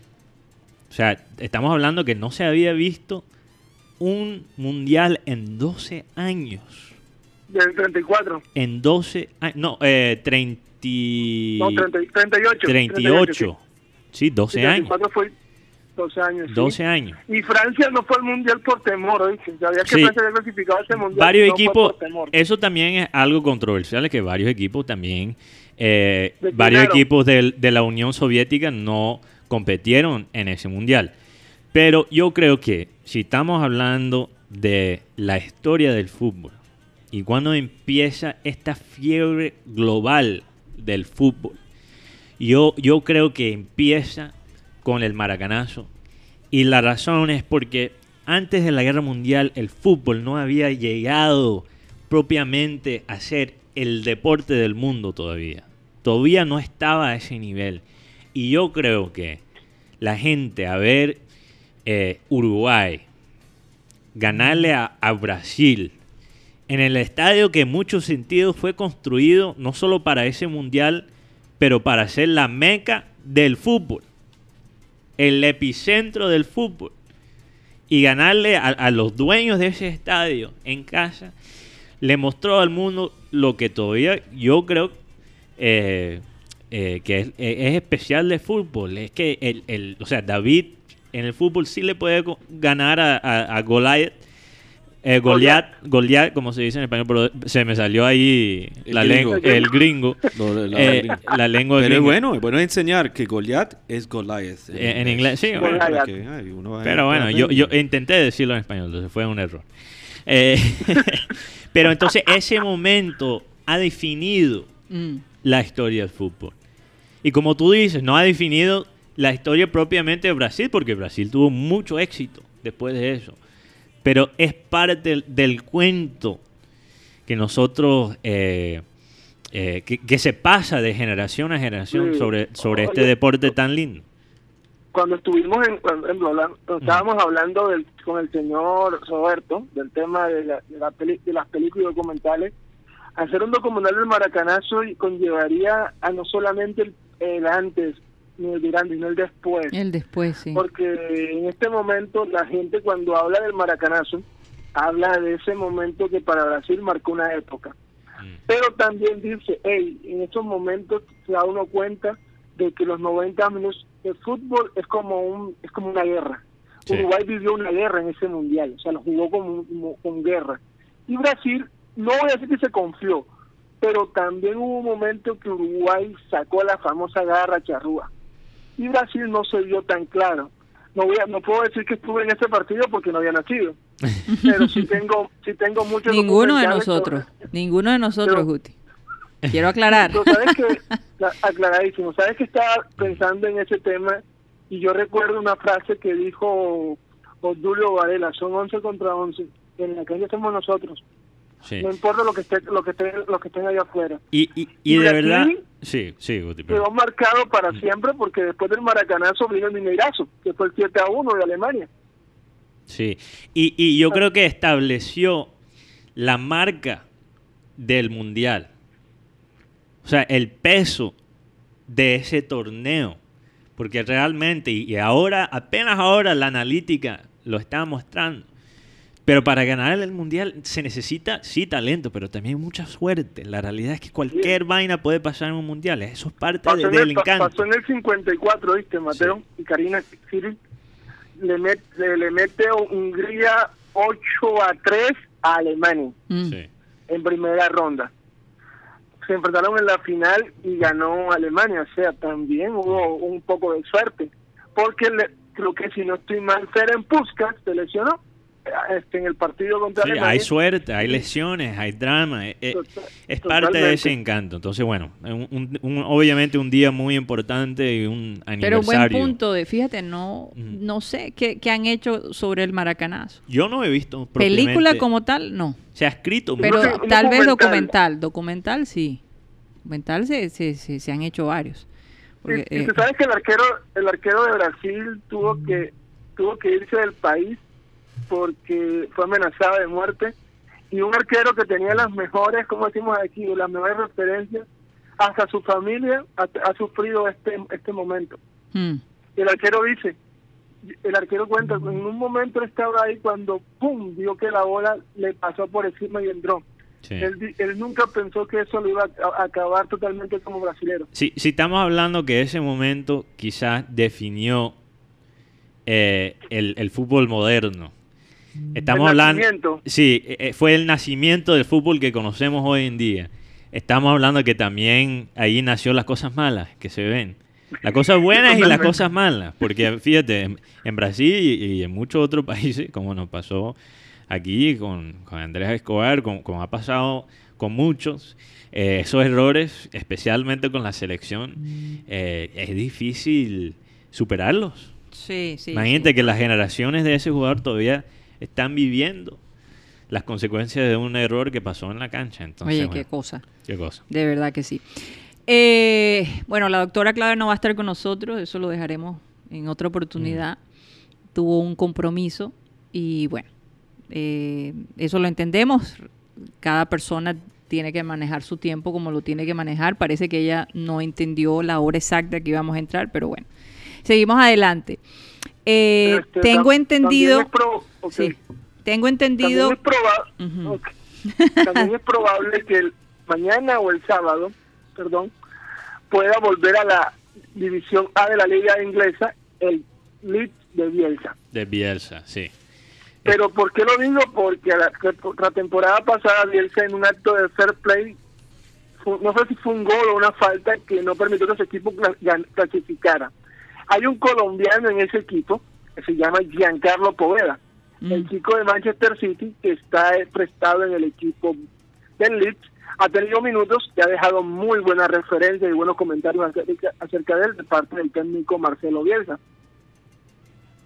O sea, estamos hablando que no se había visto un mundial en 12 años. Del 34. En 12 años. No, eh, 30 y- No, 30 38. 38. Sí, 12 El años. 34 fue 12 años. sí. 12 años. Y Francia no fue al mundial por temor, ¿oíste? Sabía que Sí. Francia había clasificado ese mundial. Varios no equipos, por temor. eso también es algo controversial, es que varios equipos también, eh, De varios dinero. equipos del- de, la Unión Soviética no competieron en ese mundial. Pero yo creo que si estamos hablando de la historia del fútbol y cuando empieza esta fiebre global del fútbol, yo, yo creo que empieza con el maracanazo. Y la razón es porque antes de la guerra mundial el fútbol no había llegado propiamente a ser el deporte del mundo todavía. Todavía no estaba a ese nivel. Y yo creo que la gente a ver eh, Uruguay ganarle a, Brasil en el estadio que en muchos sentidos fue construido no solo para ese mundial, pero para ser la meca del fútbol, el epicentro del fútbol. Y ganarle a, a los dueños de ese estadio en casa, le mostró al mundo lo que todavía yo creo eh, eh, que es, es especial de fútbol. Es que, el, el- o sea, David en el fútbol sí le puede ganar a, a, a Goliath. Eh, Goliath, Goliath, como se dice en español, pero se me salió ahí El la gringo. lengua, el gringo. No, la- la- Eh, la lengua Pero es bueno, es bueno enseñar que Goliath es Goliath. Eh, en inglés, sí, Bueno, bueno. para que, ay, uno vaya Pero bueno, yo, yo intenté decirlo en español, entonces fue un error. Eh, pero entonces ese momento ha definido Mm. la historia del fútbol. Y como tú dices, no ha definido la historia propiamente de Brasil, porque Brasil tuvo mucho éxito después de eso. Pero es parte del, del cuento que nosotros, eh, eh, que, que se pasa de generación a generación sobre, sobre este deporte tan lindo. Cuando estuvimos en, cuando- en cuando estábamos hablando del, con el señor Roberto del tema de, la- de, la peli- de las películas y documentales, hacer un documental del maracanazo y conllevaría a no solamente el, el antes ni el durante, sino el después. El después, sí. Porque en este momento la gente cuando habla del maracanazo, habla de ese momento que para Brasil marcó una época. Mm. Pero también dice, hey, en estos momentos se da uno cuenta de que los 90 minutos de fútbol es como un es como una guerra. Sí. Uruguay vivió una guerra en ese mundial, o sea, lo jugó como, como- con guerra. Y Brasil, no voy a decir que se confió, pero también hubo un momento que Uruguay sacó la famosa garra charrúa. Y Brasil no se vio tan claro. No voy a, no puedo decir que estuve en ese partido porque no había nacido. Pero sí tengo, sí tengo muchos Ninguno de nosotros. sobre- Ninguno de nosotros, Pero- Guti. Quiero aclarar. Pero sabes que, la- aclaradísimo, sabes que estaba pensando en ese tema y yo recuerdo una frase que dijo Odulio Varela, son 11 contra 11, en la calle somos nosotros, Sí. no importa lo que esté, lo que esté, lo que estén allá afuera. Y, y, y Y de verdad, sí, sí, Guti, Quedó perdón. marcado para siempre porque después del Maracanazo vino el Mineirazo, que fue el 7 a 1 de Alemania. Sí. Y, y yo creo que estableció la marca del mundial. O sea, el peso de ese torneo. Porque realmente, y ahora, apenas ahora la analítica lo está mostrando. Pero para ganar el mundial se necesita, sí, talento, pero también mucha suerte. La realidad es que cualquier vaina puede pasar en un mundial. Eso es parte Pasó, de- en del el, encanto. pasó en el 54, ¿viste, Mateo? Y Karina Siri. le, met- le, le mete Hungría 8 a 3 a Alemania Mm. Sí. en primera ronda. Se enfrentaron en la final y ganó Alemania, o sea, también hubo un poco de suerte, porque le- creo que si no estoy mal, Ferenc Puskas se lesionó este, en el partido contra Sí, Alemania. hay suerte, hay lesiones, hay drama. eh, eh, Total- es parte de totalmente. ese encanto. Entonces, bueno, un- un- un- obviamente un día muy importante y un Pero buen aniversario. punto de, fíjate, no, Mm. no sé qué, qué han hecho sobre el maracanazo. Yo no he visto Película como tal, no. Se ha escrito Pero tal vez documental. documental. Documental sí. Documental se, se, se, se han hecho varios. Porque, y, y eh, tú sabes que el arquero el arquero de Brasil tuvo que tuvo que irse del país porque fue amenazado de muerte. Y un arquero que tenía las mejores como decimos aquí las mejores referencias hasta su familia ha, ha sufrido este este momento. Mm, el arquero dice el arquero cuenta en un momento estaba ahí cuando pum vio que la bola le pasó por encima y entró. Sí. él, nunca pensó que eso lo iba a, a acabar totalmente como brasilero. Si, si estamos hablando que ese momento quizás definió eh, el, el fútbol moderno. Estamos El hablando... nacimiento. Sí, eh, eh, fue el nacimiento del fútbol que conocemos hoy en día. Estamos hablando que también ahí nació las cosas malas que se ven. Las cosas buenas y las cosas malas. Porque fíjate, en, en Brasil y, y en muchos otros países, como nos pasó aquí con, con Andrés Escobar, como, como ha pasado con muchos, eh, esos errores, especialmente con la selección, eh, es difícil superarlos. sí, sí. Imagínate sí. que las generaciones de ese jugador todavía están viviendo las consecuencias de un error que pasó en la cancha. Entonces, Oye, bueno, qué cosa. qué cosa. De verdad que sí. Eh, bueno, la doctora Clave no va a estar con nosotros, eso lo dejaremos en otra oportunidad. Tuvo un compromiso y bueno, eh, eso lo entendemos. Cada persona tiene que manejar su tiempo como lo tiene que manejar. Parece que ella no entendió la hora exacta que íbamos a entrar, pero bueno, seguimos adelante. Eh, Este, tengo entendido, también es pro- sí, tengo entendido, También es, proba- Ujú. ok. También es probable que el mañana o el sábado, perdón, pueda volver a la división A de la liga inglesa el Leeds de Bielsa. De Bielsa, sí. Pero ¿por qué lo digo? Porque la, temporada pasada Bielsa en un acto de fair play, no sé si fue un gol o una falta que no permitió que su equipo clasificara. Hay un colombiano en ese equipo que se llama Giancarlo Poveda, el Mm. chico de Manchester City que está prestado en el equipo del Leeds. Ha tenido minutos y ha dejado muy buenas referencias y buenos comentarios acerca, acerca de él de parte del técnico Marcelo Bielsa.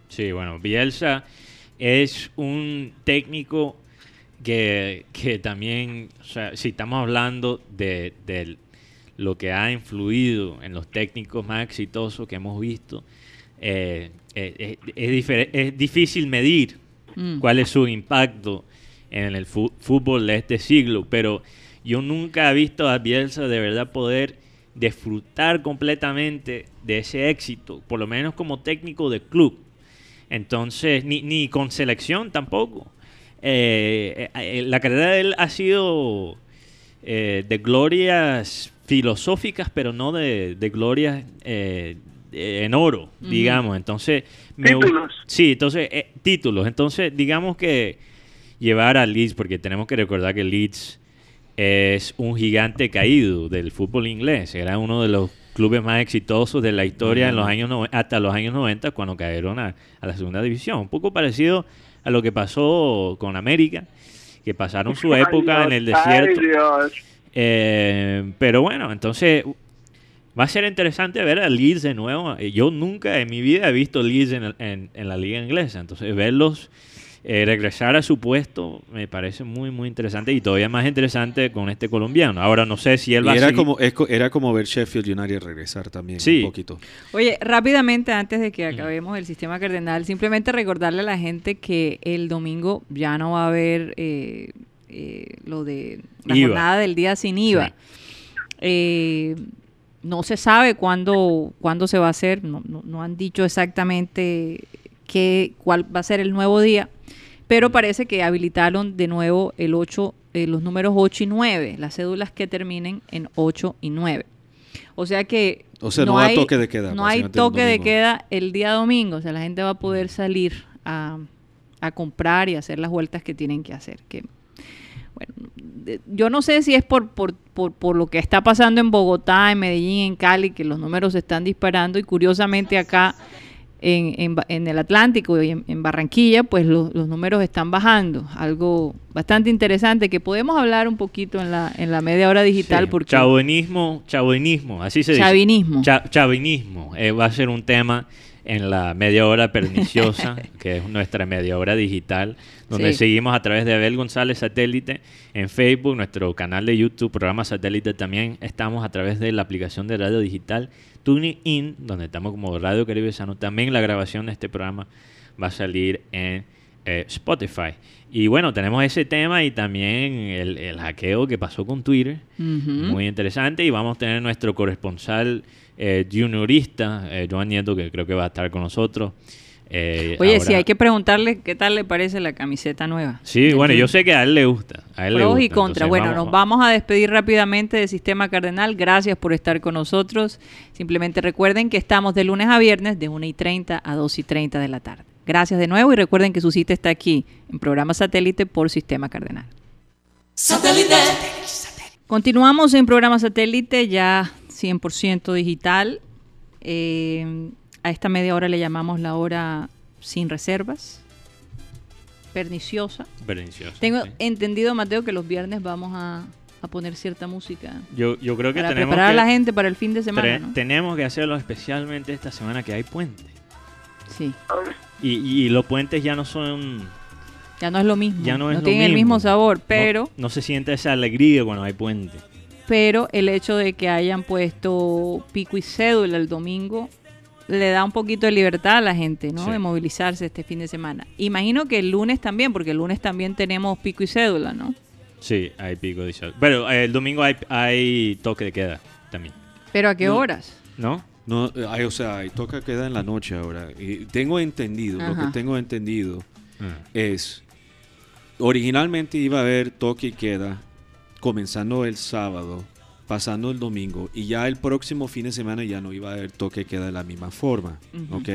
Sí, bueno, Bielsa es un técnico que, que también, o sea, si estamos hablando de, de lo que ha influido en los técnicos más exitosos que hemos visto, eh, eh, es, es difícil medir Mm. cuál es su impacto en el fútbol de este siglo, pero yo nunca he visto a Bielsa de verdad poder disfrutar completamente de ese éxito, por lo menos como técnico de club. Entonces, ni, ni con selección tampoco. Eh, eh, eh, la carrera de él ha sido de glorias filosóficas, pero no de glorias eh, en oro, digamos. Entonces, me Títulos. Sí, entonces, eh, títulos. Entonces, digamos que llevar a Leeds, porque tenemos que recordar que Leeds es un gigante caído del fútbol inglés. Era uno de los clubes más exitosos de la historia en los años nove- hasta los años 90 cuando cayeron a, a la segunda división. Un poco parecido a lo que pasó con América, que pasaron su Ay, época en el desierto. ay, Dios. Eh, pero bueno, entonces va a ser interesante ver a Leeds de nuevo. Eh, Yo nunca en mi vida he visto Leeds en, en- en la liga inglesa. Entonces verlos eh, regresar a su puesto me parece muy, muy interesante y todavía más interesante con este colombiano. Ahora no sé si él Y va a era seguir- como, era como ver Sheffield United regresar también Sí. un poquito. Oye, rápidamente antes de que acabemos el sistema cardenal, simplemente recordarle a la gente que el domingo ya no va a haber eh, eh, lo de la IVA. jornada del día sin IVA. Sí. Eh, no se sabe cuándo, cuándo se va a hacer, no, no- no han dicho exactamente qué, cuál va a ser el nuevo día, pero parece que habilitaron de nuevo el 8, eh, los números 8 y 9, las cédulas que terminen en 8 y 9. O sea que O sea, no a toque de queda, No hay toque de queda el día domingo. O sea, la gente va a poder salir a, a comprar y hacer las vueltas que tienen que hacer. Que, bueno, yo no sé si es por, por, por, por lo que está pasando en Bogotá, en Medellín, en Cali, que los números se están disparando y curiosamente acá en, en en el Atlántico y en, en Barranquilla, pues lo- los números están bajando. Algo bastante interesante que podemos hablar un poquito en la, en la media hora digital Sí, porque Chavinismo, chavinismo, así se dice. Chavinismo. Cha- chavinismo eh, va a ser un tema en la media hora perniciosa, que es nuestra media hora digital, donde Sí. seguimos a través de Abel González Satélite en Facebook, nuestro canal de YouTube, programa Satélite también. Estamos a través de la aplicación de radio digital TuneIn, donde estamos como Radio Caribe Sano. También la grabación de este programa va a salir en eh, Spotify. Y bueno, tenemos ese tema y también el, el hackeo que pasó con Twitter. Muy interesante. Y vamos a tener nuestro corresponsal eh, juniorista, eh, Joan Nieto, que creo que va a estar con nosotros. Eh, Oye, ahora- sí, hay que preguntarle qué tal le parece la camiseta nueva. Sí, bueno, yo sé que a él le gusta. A él le Pros y gusta, entonces Bueno, nos vamos a despedir rápidamente de Sistema Cardenal. Gracias por estar con nosotros. Simplemente recuerden que estamos de lunes a viernes de 1 y 30 a 2 y 30 de la tarde. Gracias de nuevo y recuerden que su cita está aquí en programa satélite por Sistema Cardenal. Continuamos en programa satélite ya 100% digital. Eh, a esta media hora le llamamos la hora sin reservas, perniciosa. Pernicioso, Tengo sí. entendido, Mateo, que los viernes vamos a, a poner cierta música Yo, yo creo que para tenemos preparar a que, la gente para el fin de semana, ¿no? tenemos que hacerlo especialmente esta semana que hay puente. Sí, Y, y los puentes ya no son... ya no es lo mismo. Ya no es tienen el mismo sabor, no- pero, No, se siente esa alegría cuando hay puente. Pero el hecho de que hayan puesto pico y cédula el domingo le da un poquito de libertad a la gente, ¿no? Sí. De movilizarse este fin de semana. Imagino que el lunes también, porque el lunes también tenemos pico y cédula, ¿no? Sí, hay pico de sol. Pero eh, el domingo hay, hay toque de queda también, Pero ¿a qué No. horas? ¿no? No, eh, ay, o sea, y toca queda en la noche ahora. Y tengo entendido, lo que tengo entendido Ah. es, originalmente iba a haber toque y queda comenzando el sábado, pasando el domingo, y ya el próximo fin de semana ya no iba a haber toque queda de la misma forma. ¿ok?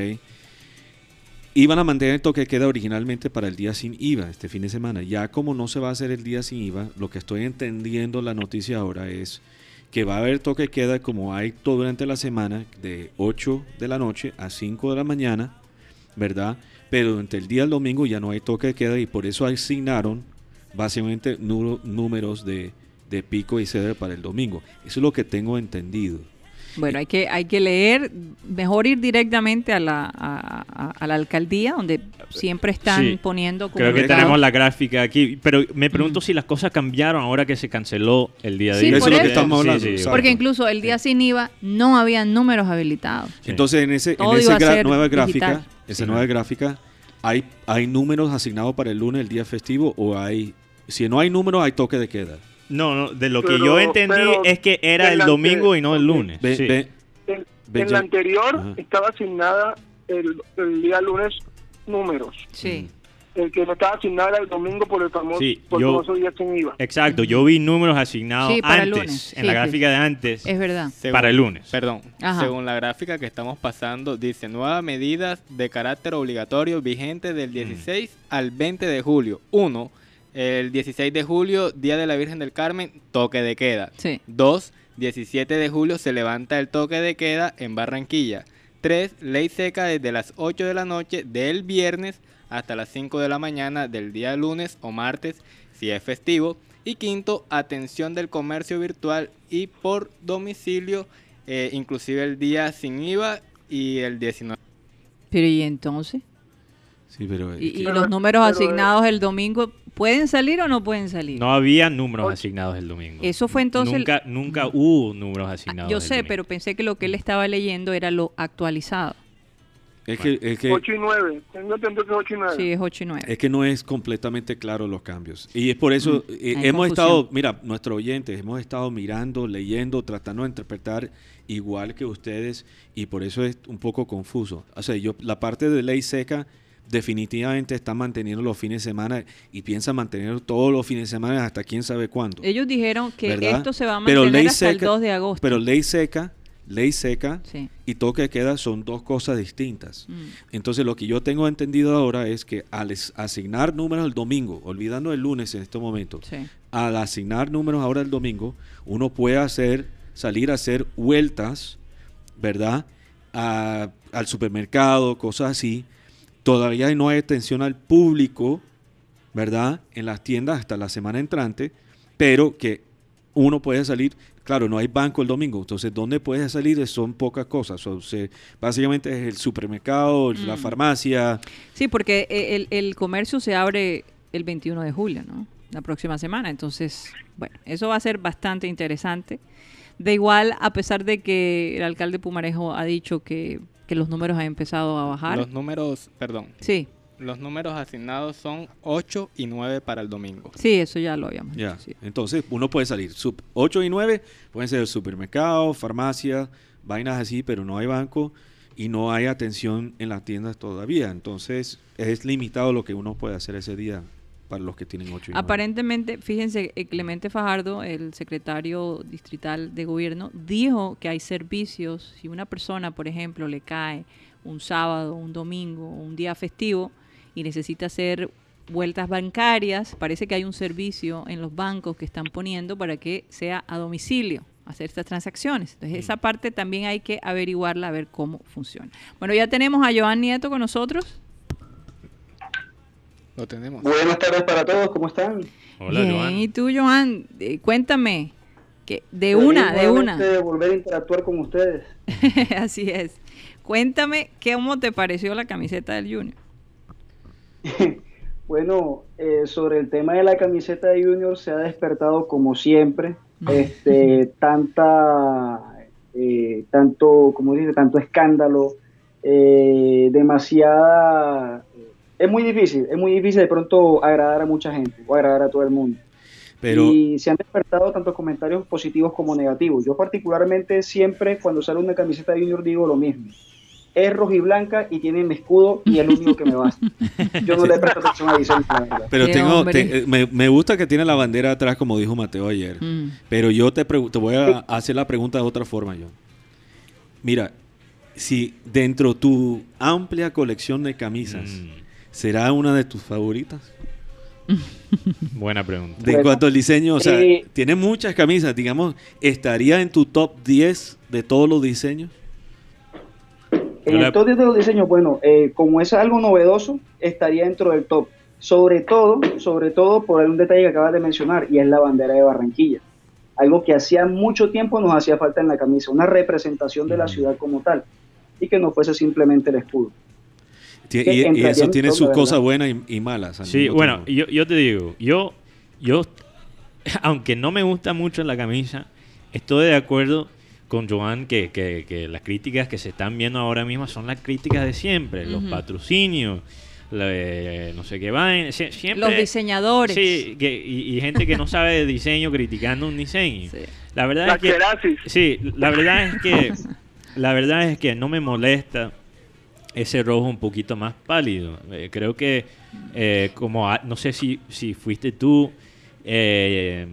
Iban a mantener el toque queda originalmente para el día sin IVA, este fin de semana. Ya como no se va a hacer el día sin IVA, lo que estoy entendiendo la noticia ahora es que va a haber toque queda como hay todo durante la semana, de 8 de la noche a 5 de la mañana, ¿verdad? Pero durante el día del domingo ya no hay toque queda y por eso asignaron básicamente números de, de pico y ceder para el domingo. Eso es lo que tengo entendido. Bueno, hay que, hay que leer, mejor ir directamente a la, a, a- a la alcaldía, donde siempre están Sí. poniendo Creo que tenemos la gráfica aquí, pero me pregunto si las cosas cambiaron ahora que se canceló el día de Sí, IVA. por Eso es lo que eso. estamos hablando, Sí, sí, exacto. Porque incluso el día sin IVA no habían números habilitados. Sí. Entonces en ese, en esa nueva digital. gráfica, esa Sí. nueva gráfica, hay, hay números asignados para el lunes, el día festivo, o hay, si no hay números, hay toque de queda. No, no, de lo que Pero- yo entendí es que era el domingo y no el lunes. Sí. En, la anterior Ajá. estaba asignada el, el día lunes números. Sí. El que no estaba asignado era el domingo por el famoso, Sí, por yo- el famoso día sin IVA. Exacto, yo vi números asignados Sí, para el antes, lunes. en la sí. gráfica de antes, Es verdad. Según- para el lunes. Perdón, Ajá. según la gráfica que estamos pasando, dice nuevas medidas de carácter obligatorio vigentes del 16 al 20 de julio. 1. El 16 de julio, Día de la Virgen del Carmen, toque de queda. Sí. 2. 17 de julio se levanta el toque de queda en Barranquilla. 3. Ley seca desde las 8 de la noche del viernes hasta las 5 de la mañana del día lunes o martes si es festivo. Y quinto, atención del comercio virtual y por domicilio, eh, inclusive el día sin IVA y el 19. Pero ¿y entonces? sí, pero ¿Y, que- y Pero- los números pero- asignados el domingo pueden salir o no pueden salir? No había números asignados el domingo. Eso fue entonces el- Nunca, nunca hubo números Ah, asignados. Yo sé, domingo. pero pensé que lo que él estaba leyendo era lo actualizado. es que, es que 8 y 9. Tengo entendido que es 8 y 9. Sí, es 8 y 9. Es que no es completamente claro los cambios. Y es por eso Mm, eh, hemos confusión. estado, mira, nuestros oyentes, hemos estado mirando, leyendo, tratando de interpretar igual que ustedes y por eso es un poco confuso. O sea, yo la parte de ley seca definitivamente está manteniendo los fines de semana y piensa mantener todos los fines de semana hasta quién sabe cuándo. Ellos dijeron que ¿verdad? esto se va a mantener hasta el seca- 2 de agosto. Pero ley seca ley seca Sí. y toque de queda son dos cosas distintas. Mm. Entonces lo que yo tengo entendido ahora es que al asignar números el domingo, olvidando el lunes en este momento, Sí. al asignar números ahora el domingo, uno puede hacer, salir a hacer vueltas, ¿verdad? A- al supermercado, cosas así. Todavía no hay atención al público, ¿verdad? En las tiendas hasta la semana entrante, pero que uno puede salir, claro, no hay banco el domingo, entonces ¿dónde puedes salir? Son pocas cosas, o sea, básicamente es el supermercado, la Mm. farmacia, Sí, porque eh, el, el comercio se abre el 21 de julio, ¿no? La próxima semana. Entonces, bueno, eso va a ser bastante interesante. De igual, a pesar de que el alcalde Pumarejo ha dicho que, que los números han empezado a bajar. Los números, perdón, Sí, los números asignados son 8 y 9 para el domingo. sí, eso ya lo habíamos Ya, dicho. sí. entonces uno puede salir. Sup- 8 y 9 pueden ser supermercado, farmacia, vainas así, pero no hay banco y no hay atención en las tiendas todavía. Entonces es limitado lo que uno puede hacer ese día para los que tienen 8 y 9. Aparentemente, fíjense, eh, Clemente Fajardo, el secretario distrital de gobierno, dijo que hay servicios, si una persona, por ejemplo, le cae un sábado, un domingo, un día festivo y necesita hacer vueltas bancarias, parece que hay un servicio en los bancos que están poniendo para que sea a domicilio hacer estas transacciones. Entonces, esa parte también hay que averiguarla, a ver cómo funciona. Bueno, ya tenemos a Joan Nieto con nosotros. Lo tenemos. Buenas tardes para todos, ¿cómo están? Hola, Bien, Joan. y tú, Joan, eh, cuéntame, que de Feliz una, de una. de volver a interactuar con ustedes. Así es. Cuéntame cómo te pareció la camiseta del Junior. Bueno, eh, sobre el tema de la camiseta de Junior se ha despertado como siempre, este, tanta, eh, tanto, como dice, tanto escándalo, eh, demasiada, es muy difícil, es muy difícil de pronto agradar a mucha gente o agradar a todo el mundo. Pero y se han despertado tantos comentarios positivos como negativos. Yo particularmente siempre cuando sale una camiseta de Junior digo lo mismo. Es rojiblanca y tiene mi escudo y es lo único que me basta. Yo no le presto atención a diseño, la verdad. Pero tengo, te- me, me gusta que tiene la bandera atrás, como dijo Mateo ayer. Mm. Pero yo te, te voy a hacer la pregunta de otra forma, yo. Mira, si dentro de tu amplia colección de camisas, Mm, ¿será una de tus favoritas? buena pregunta. De Bueno, cuanto al diseño, o sea, eh, tiene muchas camisas, digamos, ¿estaría en tu top 10 de todos los diseños? En el top 10 de los diseños, bueno, eh, como es algo novedoso, estaría dentro del top. Sobre todo, sobre todo por un detalle que acabas de mencionar, y es la bandera de Barranquilla. Algo que hacía mucho tiempo nos hacía falta en la camisa, una representación de la Mm. ciudad como tal, y que no fuese simplemente el escudo. Y, eso en tiene sus cosas buenas y, y malas. al Sí, bueno, yo, yo te digo, yo, yo, aunque no me gusta mucho la camisa, estoy de acuerdo con Joan que, que- que las críticas que se están viendo ahora mismo son las críticas de siempre, los patrocinios, la- eh, no sé qué vaina, sie- siempre... Los diseñadores. Sí, que- y, y gente que no sabe de diseño criticando un diseño. Sí. La verdad La es que... Sí, la verdad es que la verdad es que no me molesta ese rojo un poquito más pálido. Eh, creo que eh, como a- no sé si, si fuiste tú, eh,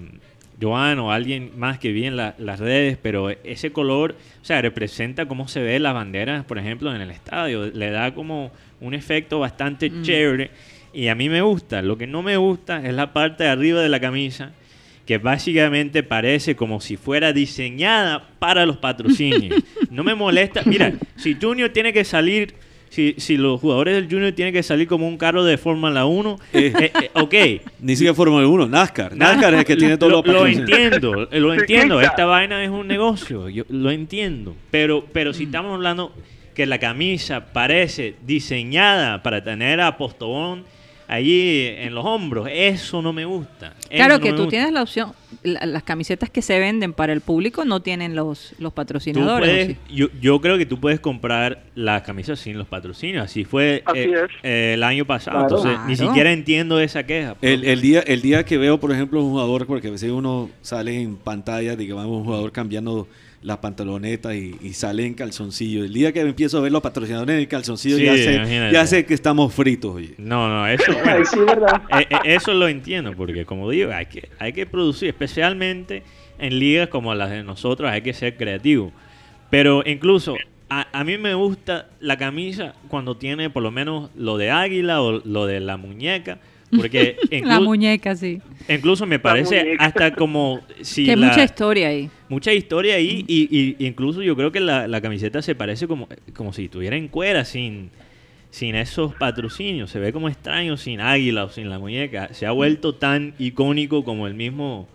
Joan o alguien más que vi en la- las redes, pero ese color, o sea, representa cómo se ve las banderas, por ejemplo, en el estadio. Le da como un efecto bastante Mm. chévere y a mí me gusta. Lo que no me gusta es la parte de arriba de la camisa que básicamente parece como si fuera diseñada para los patrocinios. No me molesta. Mira, si Junior tiene que salir, si, si los jugadores del Junior tienen que salir como un carro de Fórmula 1, eh, eh, ok. Ni siquiera Fórmula 1, NASCAR. NASCAR es el que tiene todos lo, los lo entiendo, eh, lo entiendo. Esta vaina es un negocio, yo lo entiendo. Pero, pero Mm. si estamos hablando que la camisa parece diseñada para tener a Postobón allí en los hombros, eso no me gusta. Eso Claro no que tú gusta. tienes la opción, la- las camisetas que se venden para el público no tienen los, los patrocinadores. ¿o puedes- sí? yo, yo creo que tú puedes comprar las camisas sin los patrocinios. Así fue Así eh, es. eh, el año pasado. Claro. Entonces, ni siquiera entiendo esa queja. El, el día, el día que veo, por ejemplo, un jugador, porque a veces uno sale en pantalla, digamos, un jugador cambiando la pantaloneta y, y sale en calzoncillo. El día que empiezo a ver los patrocinadores en el calzoncillo, Sí, ya, sé, imagínate. ya sé que estamos fritos. Oye. No, no, eso, bueno, sí, ¿verdad? eh, eh, eso lo entiendo, porque como digo, hay que, hay que producir, especialmente en ligas como las de nosotros, hay que ser creativo. Pero incluso a, a mí me gusta la camisa cuando tiene por lo menos lo de águila o lo de la muñeca. Porque La muñeca, sí. incluso me parece hasta como si que hay la- mucha historia ahí. mucha historia ahí y, y incluso yo creo que la, la camiseta se parece como, como si estuviera en cuera sin, sin esos patrocinios. Se ve como extraño sin águila o sin la muñeca. Se ha vuelto tan icónico como el mismo...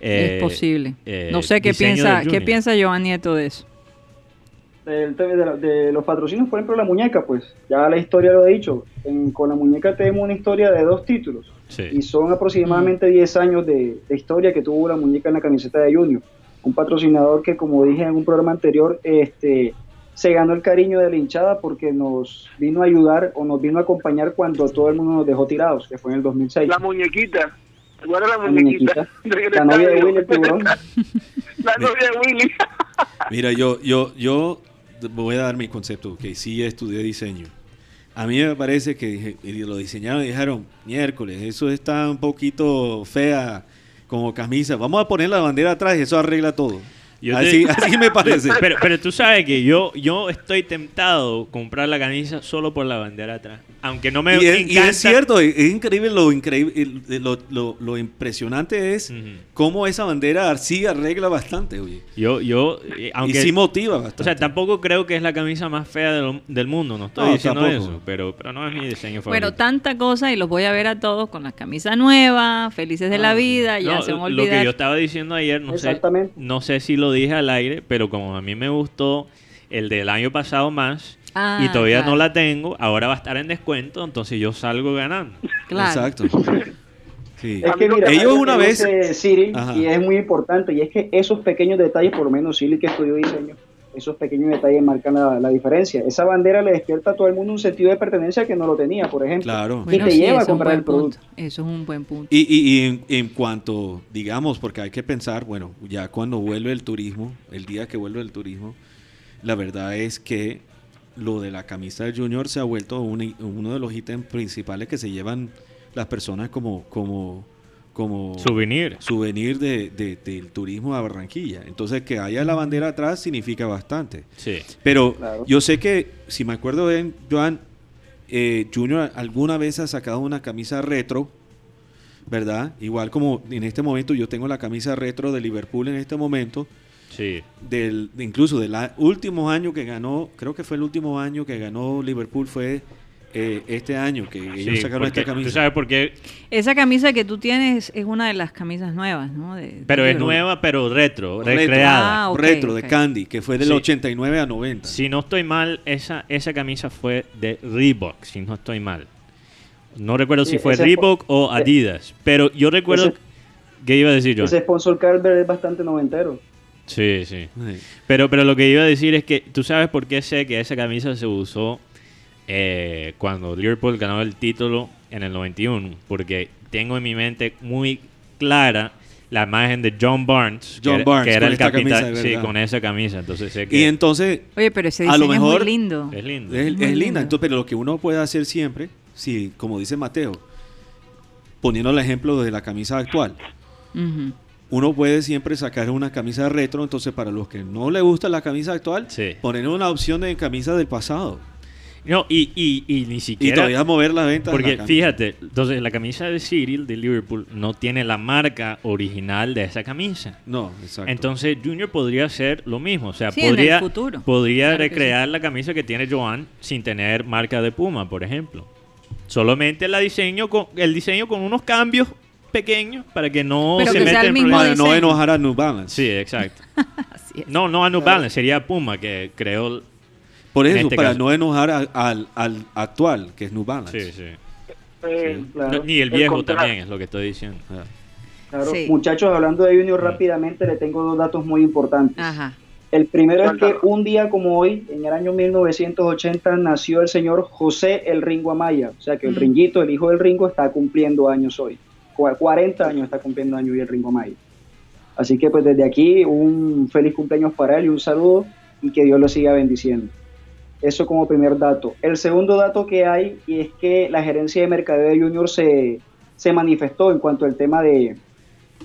eh, es posible. eh, no sé qué piensa, qué piensa Joan Nieto de eso. Del tema de, la- de los patrocinios, por ejemplo, la muñeca, pues ya la historia lo ha dicho. En- con la muñeca tenemos una historia de dos títulos Sí. y son aproximadamente 10 años de, de historia que tuvo la muñeca en la camiseta de Junior. Un patrocinador que, como dije en un programa anterior, este, se ganó el cariño de la hinchada porque nos vino a ayudar o nos vino a acompañar cuando todo el mundo nos dejó tirados, que fue en el 2006. La muñequita. ¿Cuál era la La muñequita? muñequita. La novia de Willy el tiburón. La novia de Willy. Mira, yo, yo, yo voy a dar mi concepto, que sí estudié diseño. A mí me parece que lo diseñaron y dijeron, miércoles, eso está un poquito fea como camisa. Vamos a poner la bandera atrás y eso arregla todo. Yo te- así, me parece. Pero, pero tú sabes que yo, yo estoy tentado comprar la camisa solo por la bandera atrás. Aunque no me y, es, y encanta. es cierto, es es increíble lo increíble, lo, lo- lo impresionante es cómo esa bandera sí arregla bastante, oye. Yo, yo, eh, aunque, y sí motiva bastante. o sea, tampoco creo que es la camisa más fea del, del mundo, no estoy No, diciendo tampoco. eso, pero, pero no es mi diseño favorito. Bueno, tanta cosa y los voy a ver a todos con la camisa nueva, felices de la vida, ya se van a lo que yo estaba diciendo ayer, no sé, no sé si lo dije al aire, pero como a mí me gustó el del año pasado más Ah, y todavía claro. no la tengo, ahora va a estar en descuento, entonces yo salgo ganando. Claro. Exacto. Sí. Es que mira, Ellos una vez- Ajá. y es muy importante, y es que esos pequeños detalles, por lo menos Cyril que estudió diseño, esos pequeños detalles marcan la, la diferencia. Esa bandera le despierta a todo el mundo un sentido de pertenencia que no lo tenía, por ejemplo. Claro. Y te sí, lleva a eso es un comprar buen el producto. punto. Eso es un buen punto. Y, y- y en, en cuanto, digamos, porque hay que pensar, bueno, ya cuando vuelve el turismo, el día que vuelve el turismo, la verdad es que lo de la camisa de Junior se ha vuelto un- uno de los ítems principales que se llevan las personas como, como, como Souvenir. souvenir de, de- del turismo a Barranquilla. Entonces, que haya la bandera atrás significa bastante. Sí. Pero Claro. yo sé que, si me acuerdo bien, Joan, eh, Junior alguna vez ha sacado una camisa retro, ¿verdad? Igual como en este momento yo tengo la camisa retro de Liverpool en este momento, Sí. del, de- incluso del último año que ganó, creo que fue el último año que ganó Liverpool, fue eh, este año que ellos Sí, sacaron porque esta camisa. ¿Tú sabes por qué? Esa camisa que tú tienes es una de las camisas nuevas, ¿no? De- de Pero es nueva, pero retro, Retro. recreada. Ah, retro de Candy, que fue del Sí. 89 a 90. Si no estoy mal, esa, esa camisa fue de Reebok, si no estoy mal. No recuerdo Sí, si fue Reebok o ese- Adidas, pero yo recuerdo... ese- ¿Qué iba a decir yo? Ese sponsor Carver es bastante noventero. Sí, sí. Sí. Pero, pero lo que iba a decir es que tú sabes por qué sé que esa camisa se usó eh, cuando Liverpool ganó el título en el 91. Porque tengo en mi mente muy clara la imagen de John Barnes, John que, era- Barnes, que era con el capitán, sí, con esa camisa. Entonces sé que Y entonces, Oye, pero ese A diseño es muy lindo. es lindo. Es, lindo. linda, entonces, pero lo que uno puede hacer siempre, si, como dice Mateo, poniendo el ejemplo de la camisa actual, uno puede siempre sacar una camisa retro, entonces para los que no le gusta la camisa actual, Sí. poner una opción de camisa del pasado No, y, y, y ni y siquiera... todavía mover la venta. de Porque la fíjate, entonces la camisa de Cyril de Liverpool no tiene la marca original de esa camisa. No, exacto. Entonces Junior podría hacer lo mismo, o sea, Sí, en el podría, futuro. podría Claro recrear la camisa que tiene Joan sin tener marca de Puma, por ejemplo. Solamente la diseño con, el diseño con unos cambios pequeños para que no Pero se meta el en mismo problemas. no enojar a New Balance. Sí, exacto. Así es. No, no a New Balance, sería Puma que creó. Por eso, este para caso. no enojar a- al, al actual, que es New Balance. Sí, sí. Eh, Claro. No, ni el El viejo contrato. también es lo que estoy diciendo. Ah. Claro. Sí. Muchachos, hablando de. Junior rápidamente, le tengo dos datos muy importantes. Ajá. El primero es que un día como hoy, en el año 1980, nació el señor José El Ringo Amaya. O sea que el Mm. Ringuito, el hijo del Ringo, está cumpliendo años hoy. Cu- 40 años está cumpliendo años hoy el Ringo Amaya. Así que pues desde aquí un feliz cumpleaños para él y un saludo y que Dios lo siga bendiciendo. Eso como primer dato. El segundo dato que hay y es que la gerencia de mercadeo de Junior se, se manifestó en cuanto al tema de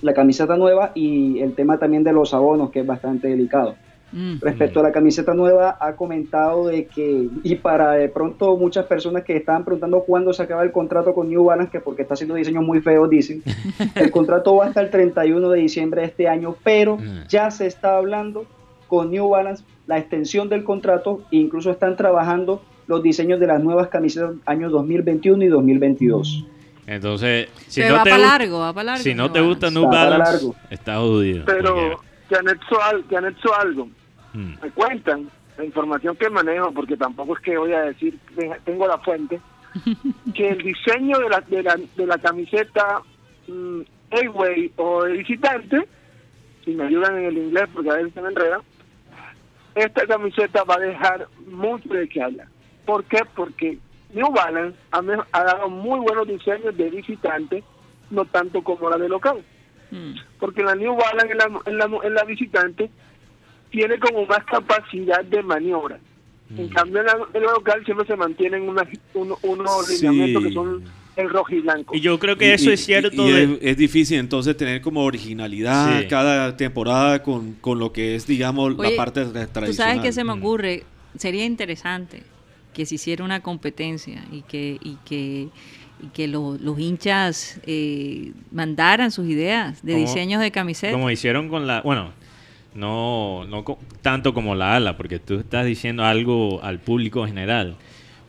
la camiseta nueva y el tema también de los abonos, que es bastante delicado. Mm. Respecto a la camiseta nueva, ha comentado de que, y para de pronto muchas personas que estaban preguntando cuándo se acaba el contrato con New Balance, que porque está haciendo diseños muy feos, dicen, el contrato va hasta el 31 de diciembre de este año, pero Mm. ya se está hablando con New Balance la extensión del contrato, e incluso están trabajando los diseños de las nuevas camisetas años 2021 y 2022. Entonces, si Pero no va te para gu- largo, va para largo. Si no te gusta. New Balance, largo. está jodido. Pero te anexo, al- te anexo algo. porque- Mm. Me cuentan la información que manejo, porque tampoco es que voy a decir, tengo la fuente, que el diseño de la, de la, de la camiseta mm, Away o de visitante, si me ayudan en el inglés porque a veces se me enreda, esta camiseta va a dejar mucho de qué hablar. ¿Por qué? Porque New Balance ha, ha dado muy buenos diseños de visitante, no tanto como la de local Mm. porque la New Balance en la, en la, en la visitante tiene como más capacidad de maniobra. En cambio, en la, en la local siempre se mantienen unos Sí. lineamientos que son el rojo y blanco. Y yo creo que eso Y- es cierto. y- y de- es, es difícil entonces tener como originalidad Sí. cada temporada con, con lo que es, digamos, Oye, la parte tra- tradicional. Tú sabes que se me Mm. ocurre, sería interesante que se hiciera una competencia y que y que y que lo- los hinchas eh, mandaran sus ideas de Como- diseños de camisetas. Como hicieron con la. Bueno, no, no co- tanto como la ala, porque tú estás diciendo algo al público general.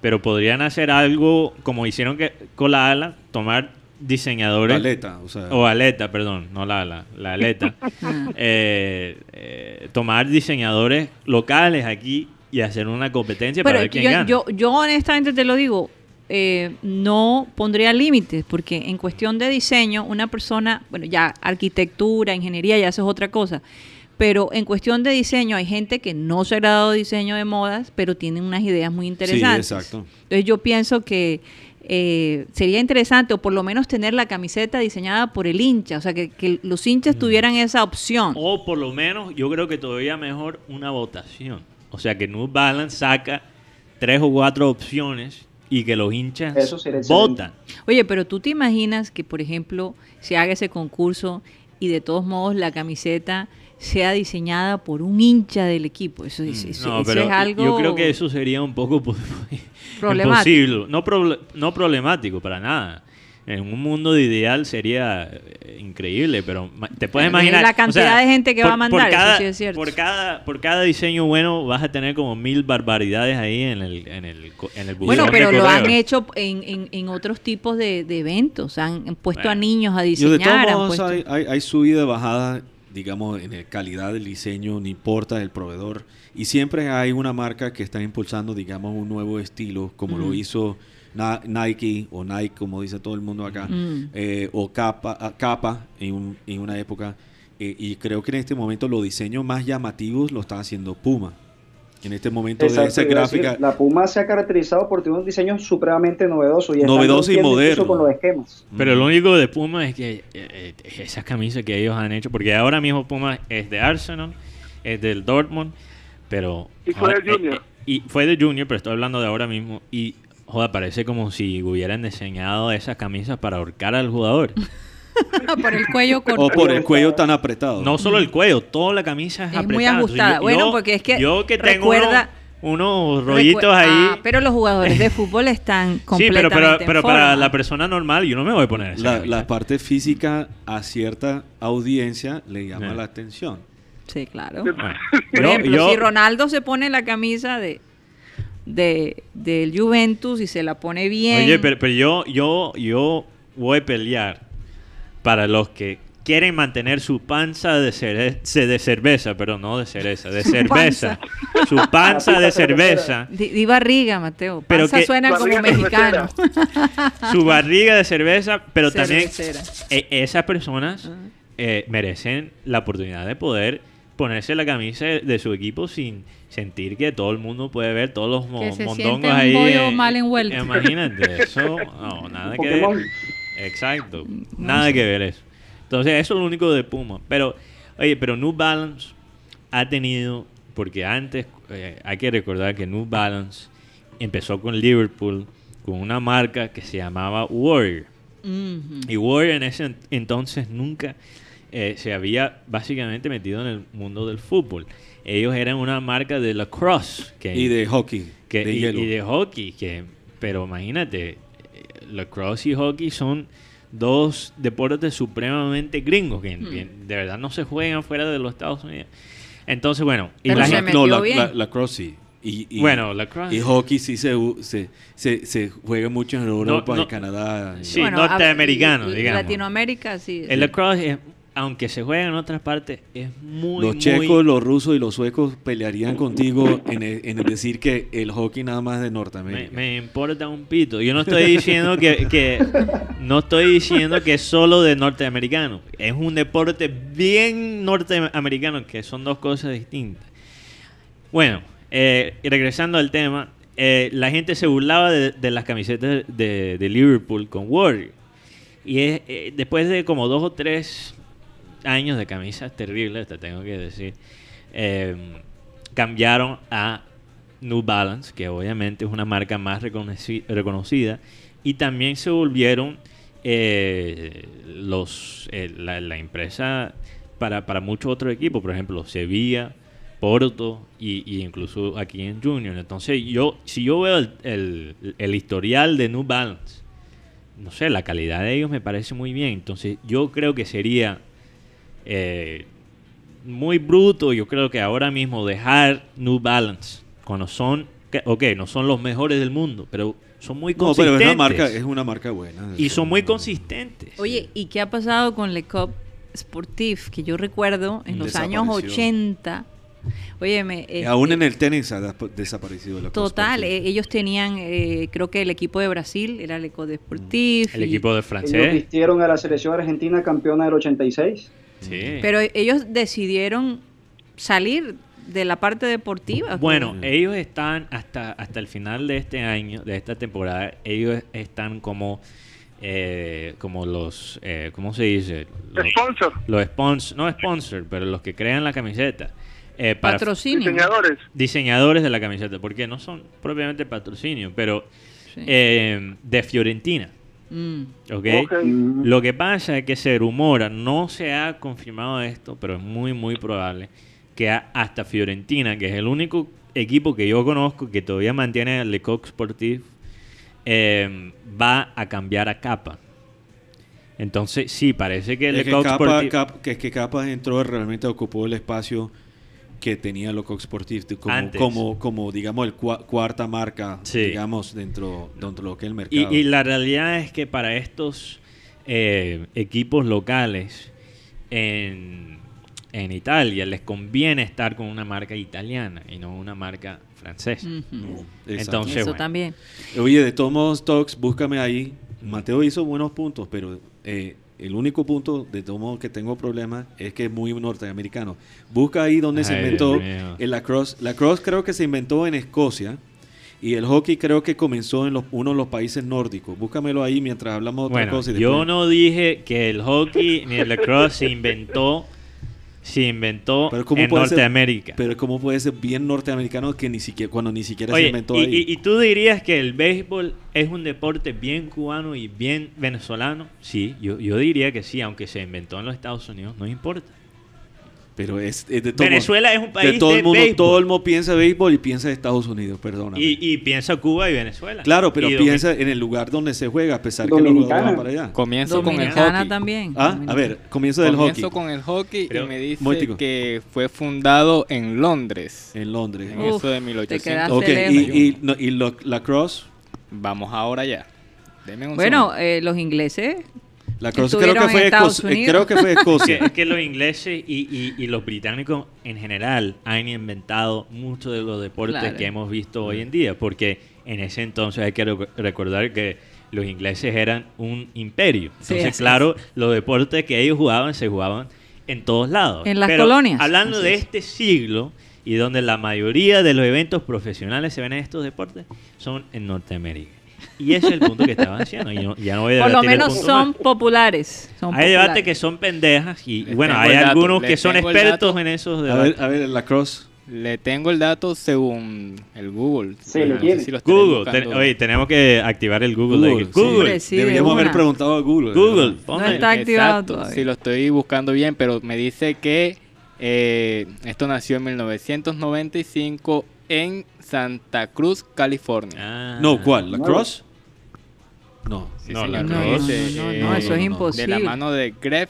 Pero podrían hacer algo como hicieron que, con la ala, tomar diseñadores. Aleta, o sea. O aleta, perdón, no la ala, la aleta. Ah. Eh, eh, tomar diseñadores locales aquí y hacer una competencia Pero para ver quién yo, gana. yo, yo honestamente te lo digo, eh, no pondría límites, porque en cuestión de diseño, una persona, bueno, ya arquitectura, ingeniería, ya eso es otra cosa, pero en cuestión de diseño hay gente que no se ha graduado de diseño de modas, pero tiene unas ideas muy interesantes. exacto. Entonces yo pienso que eh, sería interesante, o por lo menos tener la camiseta diseñada por el hincha, o sea, que, que los Mm. hinchas tuvieran esa opción. O por lo menos, yo creo que todavía mejor una votación. O sea, que New Balance saca tres o cuatro opciones y que los hinchas Eso votan. Oye, pero tú te imaginas que, por ejemplo, se haga ese concurso y de todos modos la camiseta sea diseñada por un hincha del equipo. Eso, es- eso- Mm. No, eso pero es algo yo creo que eso sería un poco imposible. No, proble- no problemático para nada. En un mundo de ideal sería eh, increíble, pero ma- te puedes imaginar... la cantidad de gente que va a mandar, eso cada, sí es cierto. Por cada, por cada diseño bueno vas a tener como mil barbaridades ahí en el, en el, co- en el Bueno, pero lo han hecho en, en- en otros tipos de, de eventos. Han puesto a niños a Y de todos diseñar. han modos puesto- hay, hay, hay subida y bajada, digamos, en calidad del diseño, no importa el proveedor. Y siempre hay una marca que está impulsando, digamos, un nuevo estilo, como lo hizo Na- Nike o Nike, como dice todo el mundo acá, Mm. eh, o Kappa, ah, Kappa en, un- en una época. Eh, y creo que en este momento los diseños más llamativos lo está haciendo Puma. En este momento de esa decir, gráfica la Puma se ha caracterizado por tener un diseño supremamente novedoso. Y Novedoso y moderno. con los esquemas. Pero lo único de Puma es que eh, eh, esas camisas que ellos han hecho, porque ahora mismo Puma es de Arsenal, es del Dortmund, pero... Y fue de Junior. eh, y fue de Junior, pero estoy hablando de ahora mismo. Y, joder, parece como si hubieran diseñado esas camisas para ahorcar al jugador. por el cuello corto. o por el cuello tan apretado. No solo el cuello, toda la camisa es, Es muy ajustada. Bueno, porque es que Yo que tengo recuerda- unos, unos rollitos Recu- ahí... Ah, pero los jugadores de fútbol están sí, completamente pero, pero, en para forma. la persona normal yo no me voy a poner esa La, parte física a cierta audiencia le llama Sí. la atención. Sí, claro. Bueno, Por yo- ejemplo, yo- si Ronaldo se pone la camisa de, de del Juventus y se la pone bien. Oye, pero, pero yo, yo, yo voy a pelear para los que quieren mantener su panza de, cerveza, pero no de cereza, de Su cerveza. Su panza de cerveza, Di, di barriga, Mateo. Pero Panza que- suena como mexicano. su barriga de cerveza, pero también eh, esas personas eh, merecen la oportunidad de poder ponerse la camisa de, su equipo sin sentir que todo el mundo puede ver todos los mo- Que se mondongos un ahí. bollo eh, mal envuelto. Imagínate, eso, no, nada que ver. Exacto. Nada que ver eso. Entonces, eso es lo único de Puma. Pero, oye, pero New Balance ha tenido, porque antes eh, hay que recordar que New Balance empezó con Liverpool, con una marca que se llamaba Warrior. Y Warrior en ese ent- entonces nunca eh, se había básicamente metido en el mundo del fútbol. ellos eran una marca de lacrosse. Que, Y de hockey. que, de y, y de hockey. Que, pero imagínate, lacrosse y hockey son dos deportes supremamente gringos que Hmm. que de verdad no se juegan fuera de los Estados Unidos. Entonces, bueno, y Pero la se gente- metió no, la, bien. la- lacrosse sí. Y, y- Bueno, lacrosse. Y hockey sí se, u- se, se, se juega mucho en Europa no. y Canadá. Sí, Bueno, norteamericano, digamos. Latinoamérica, sí. el lacrosse, es- aunque se juega en otras partes, es muy, los muy- checos, los rusos y los suecos pelearían contigo en, el- en el decir que el hockey nada más de Norteamérica. me importa un pito. Yo no estoy diciendo que, que- no estoy diciendo que es solo de norteamericano. Es un deporte bien norteamericano, que son dos cosas distintas. Bueno, eh, regresando al tema, eh, la gente se burlaba de, de las camisetas de, de Liverpool con Warrior. Y es, eh, después de como dos o tres años de camisas terribles, te tengo que decir, eh, cambiaron a New Balance, que obviamente es una marca más reconoci- reconocida, y también se volvieron eh, los eh, la, empresa para, para muchos otros equipos, por ejemplo, Sevilla, Porto y, incluso aquí en Junior. Entonces, yo si yo veo el- el historial de New Balance, no sé, la calidad de ellos me parece muy bien. Entonces, yo creo que sería eh, muy bruto, yo creo que ahora mismo dejar New Balance cuando son, ok, no son los mejores del mundo, pero son muy no, consistentes. pero es una marca, es una marca buena. y son muy consistentes. Oye, ¿y qué ha pasado con Le Cop Sportif? Que yo recuerdo en los años Desapareció. 80. Óyeme. Este, Aún en el tenis ha desap- desaparecido la Total, eh, ellos tenían, eh, creo que el equipo de Brasil era el Eco Sportif. el y- equipo de Ellos francés. vistieron a la selección argentina campeona del 86. Sí. Pero ellos decidieron salir de la parte deportiva. Bueno, ellos están hasta, hasta el final de este año, de esta temporada, ellos están como, eh, como los, eh, ¿cómo se dice? Los, Sponsor, los sponsors, no sponsor, pero los que crean la camiseta. eh, para patrocinio. diseñadores. diseñadores de la camiseta, porque no son propiamente patrocinio, pero Sí. eh, de Fiorentina. Mm. ¿ok? Ok. Mm, Lo que pasa es que se rumora, no se ha confirmado esto, pero es muy, muy probable que hasta Fiorentina, que es el único equipo que yo conozco que todavía mantiene el Le Coq Sportif, eh, va a cambiar a capa. Entonces, sí, parece que el Es que, Capa, Sportif... Cap- que, que Capa entró realmente ocupó el espacio que tenía Lecoq Sportif como, Antes. como, como digamos, el cua- cuarta marca, Sí. digamos, dentro, dentro de lo que es el Y, mercado. y la realidad es que para estos eh, equipos locales en, en Italia les conviene estar con una marca italiana y no una marca francesa. Ujú. Exacto. entonces- Eso bueno. también. Oye, de todos modos, Tox, búscame ahí. Mateo hizo buenos puntos, pero eh, el único punto, de todos modos, que tengo problemas es que es muy norteamericano. Busca ahí donde se inventó el lacrosse. Lacrosse creo que se inventó en Escocia y el hockey creo que comenzó en los, uno de los países nórdicos. Búscamelo ahí mientras hablamos de otra Bueno, cosa. y yo no dije que el hockey ni el lacrosse se inventó, se inventó Pero ¿cómo en puede ser- Norteamérica. Pero cómo puede ser bien norteamericano que ni siquiera cuando ni siquiera se inventó y, ahí. y- y tú dirías que el béisbol es un deporte bien cubano y bien venezolano. Sí, yo, yo diría que sí, aunque se inventó en los Estados Unidos, no importa. Pero es, es de todo Venezuela es un país de todo de el mundo, béisbol. todo el mundo piensa béisbol y piensa Estados Unidos, perdóname. Y, y piensa Cuba y Venezuela. Claro, pero Y Domin- piensa en el lugar donde se juega, a pesar que los van para allá. Comienzo con el hockey. también. Ah, a ver, comienzo del Comienzo hockey con el hockey Pero- y me dice que fue fundado en Londres. en Londres. En Uf, eso de te 1800. quedaste Ok, lejos. y, y, no, y lo- lacrosse, Vamos ahora ya. Deme un Bueno, segundo. eh, los ingleses. Lacrosse creo Estuvieron que fue eh, creo que fue Es que, Escocia. es que los ingleses y, y- y los británicos en general han inventado muchos de los deportes Claro. que hemos visto hoy en día, porque en ese entonces hay que rec- recordar que los ingleses eran un imperio. Entonces, claro, los deportes que ellos jugaban se jugaban en todos lados. En las Pero colonias. Hablando Así de es. este siglo y donde la mayoría de los eventos profesionales se ven en estos deportes, son en Norteamérica. Y ese es el punto que estaba haciendo. Y no- ya no voy a Por lo menos son más. populares. son Hay debates que son pendejas y, bueno, hay dato, algunos que son expertos en esos A ver, debates. a ver, el lacrosse. Le tengo el dato según el Google. Sí, lo No sé si Google, buscando. te- oye, tenemos que activar el Google. de Google. Google, sí, de Deberíamos haber preguntado a Google. Google, No está activado Exacto, todavía. sí lo estoy buscando bien, pero me dice que Eh, esto nació en 1995 en Santa Cruz, California. Ah. No, ¿cuál? ¿La No. Cross? No. Sí, No, señor. la No, Cross. no, no, eh, no, eso es imposible. De la mano de Greg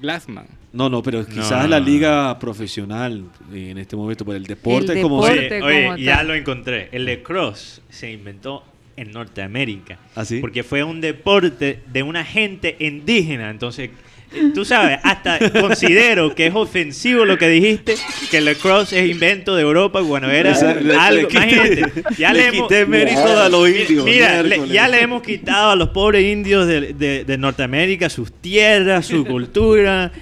Glassman. No, no, pero quizás no, la no. liga profesional eh, en este momento, por el deporte El como deporte. Oye, oye, como ya lo encontré. El lacrosse se inventó en Norteamérica. ¿Ah, sí? Porque fue un deporte de una gente indígena. Entonces, eh, tú sabes, hasta considero que es ofensivo lo que dijiste, que el lacrosse es invento de Europa cuando era Le- algo. le quité- imagínate, ya le le, hemos- quité mérito a los indios. Mira, ya le hemos quitado a los pobres indios de, de- de Norteamérica sus tierras, su cultura.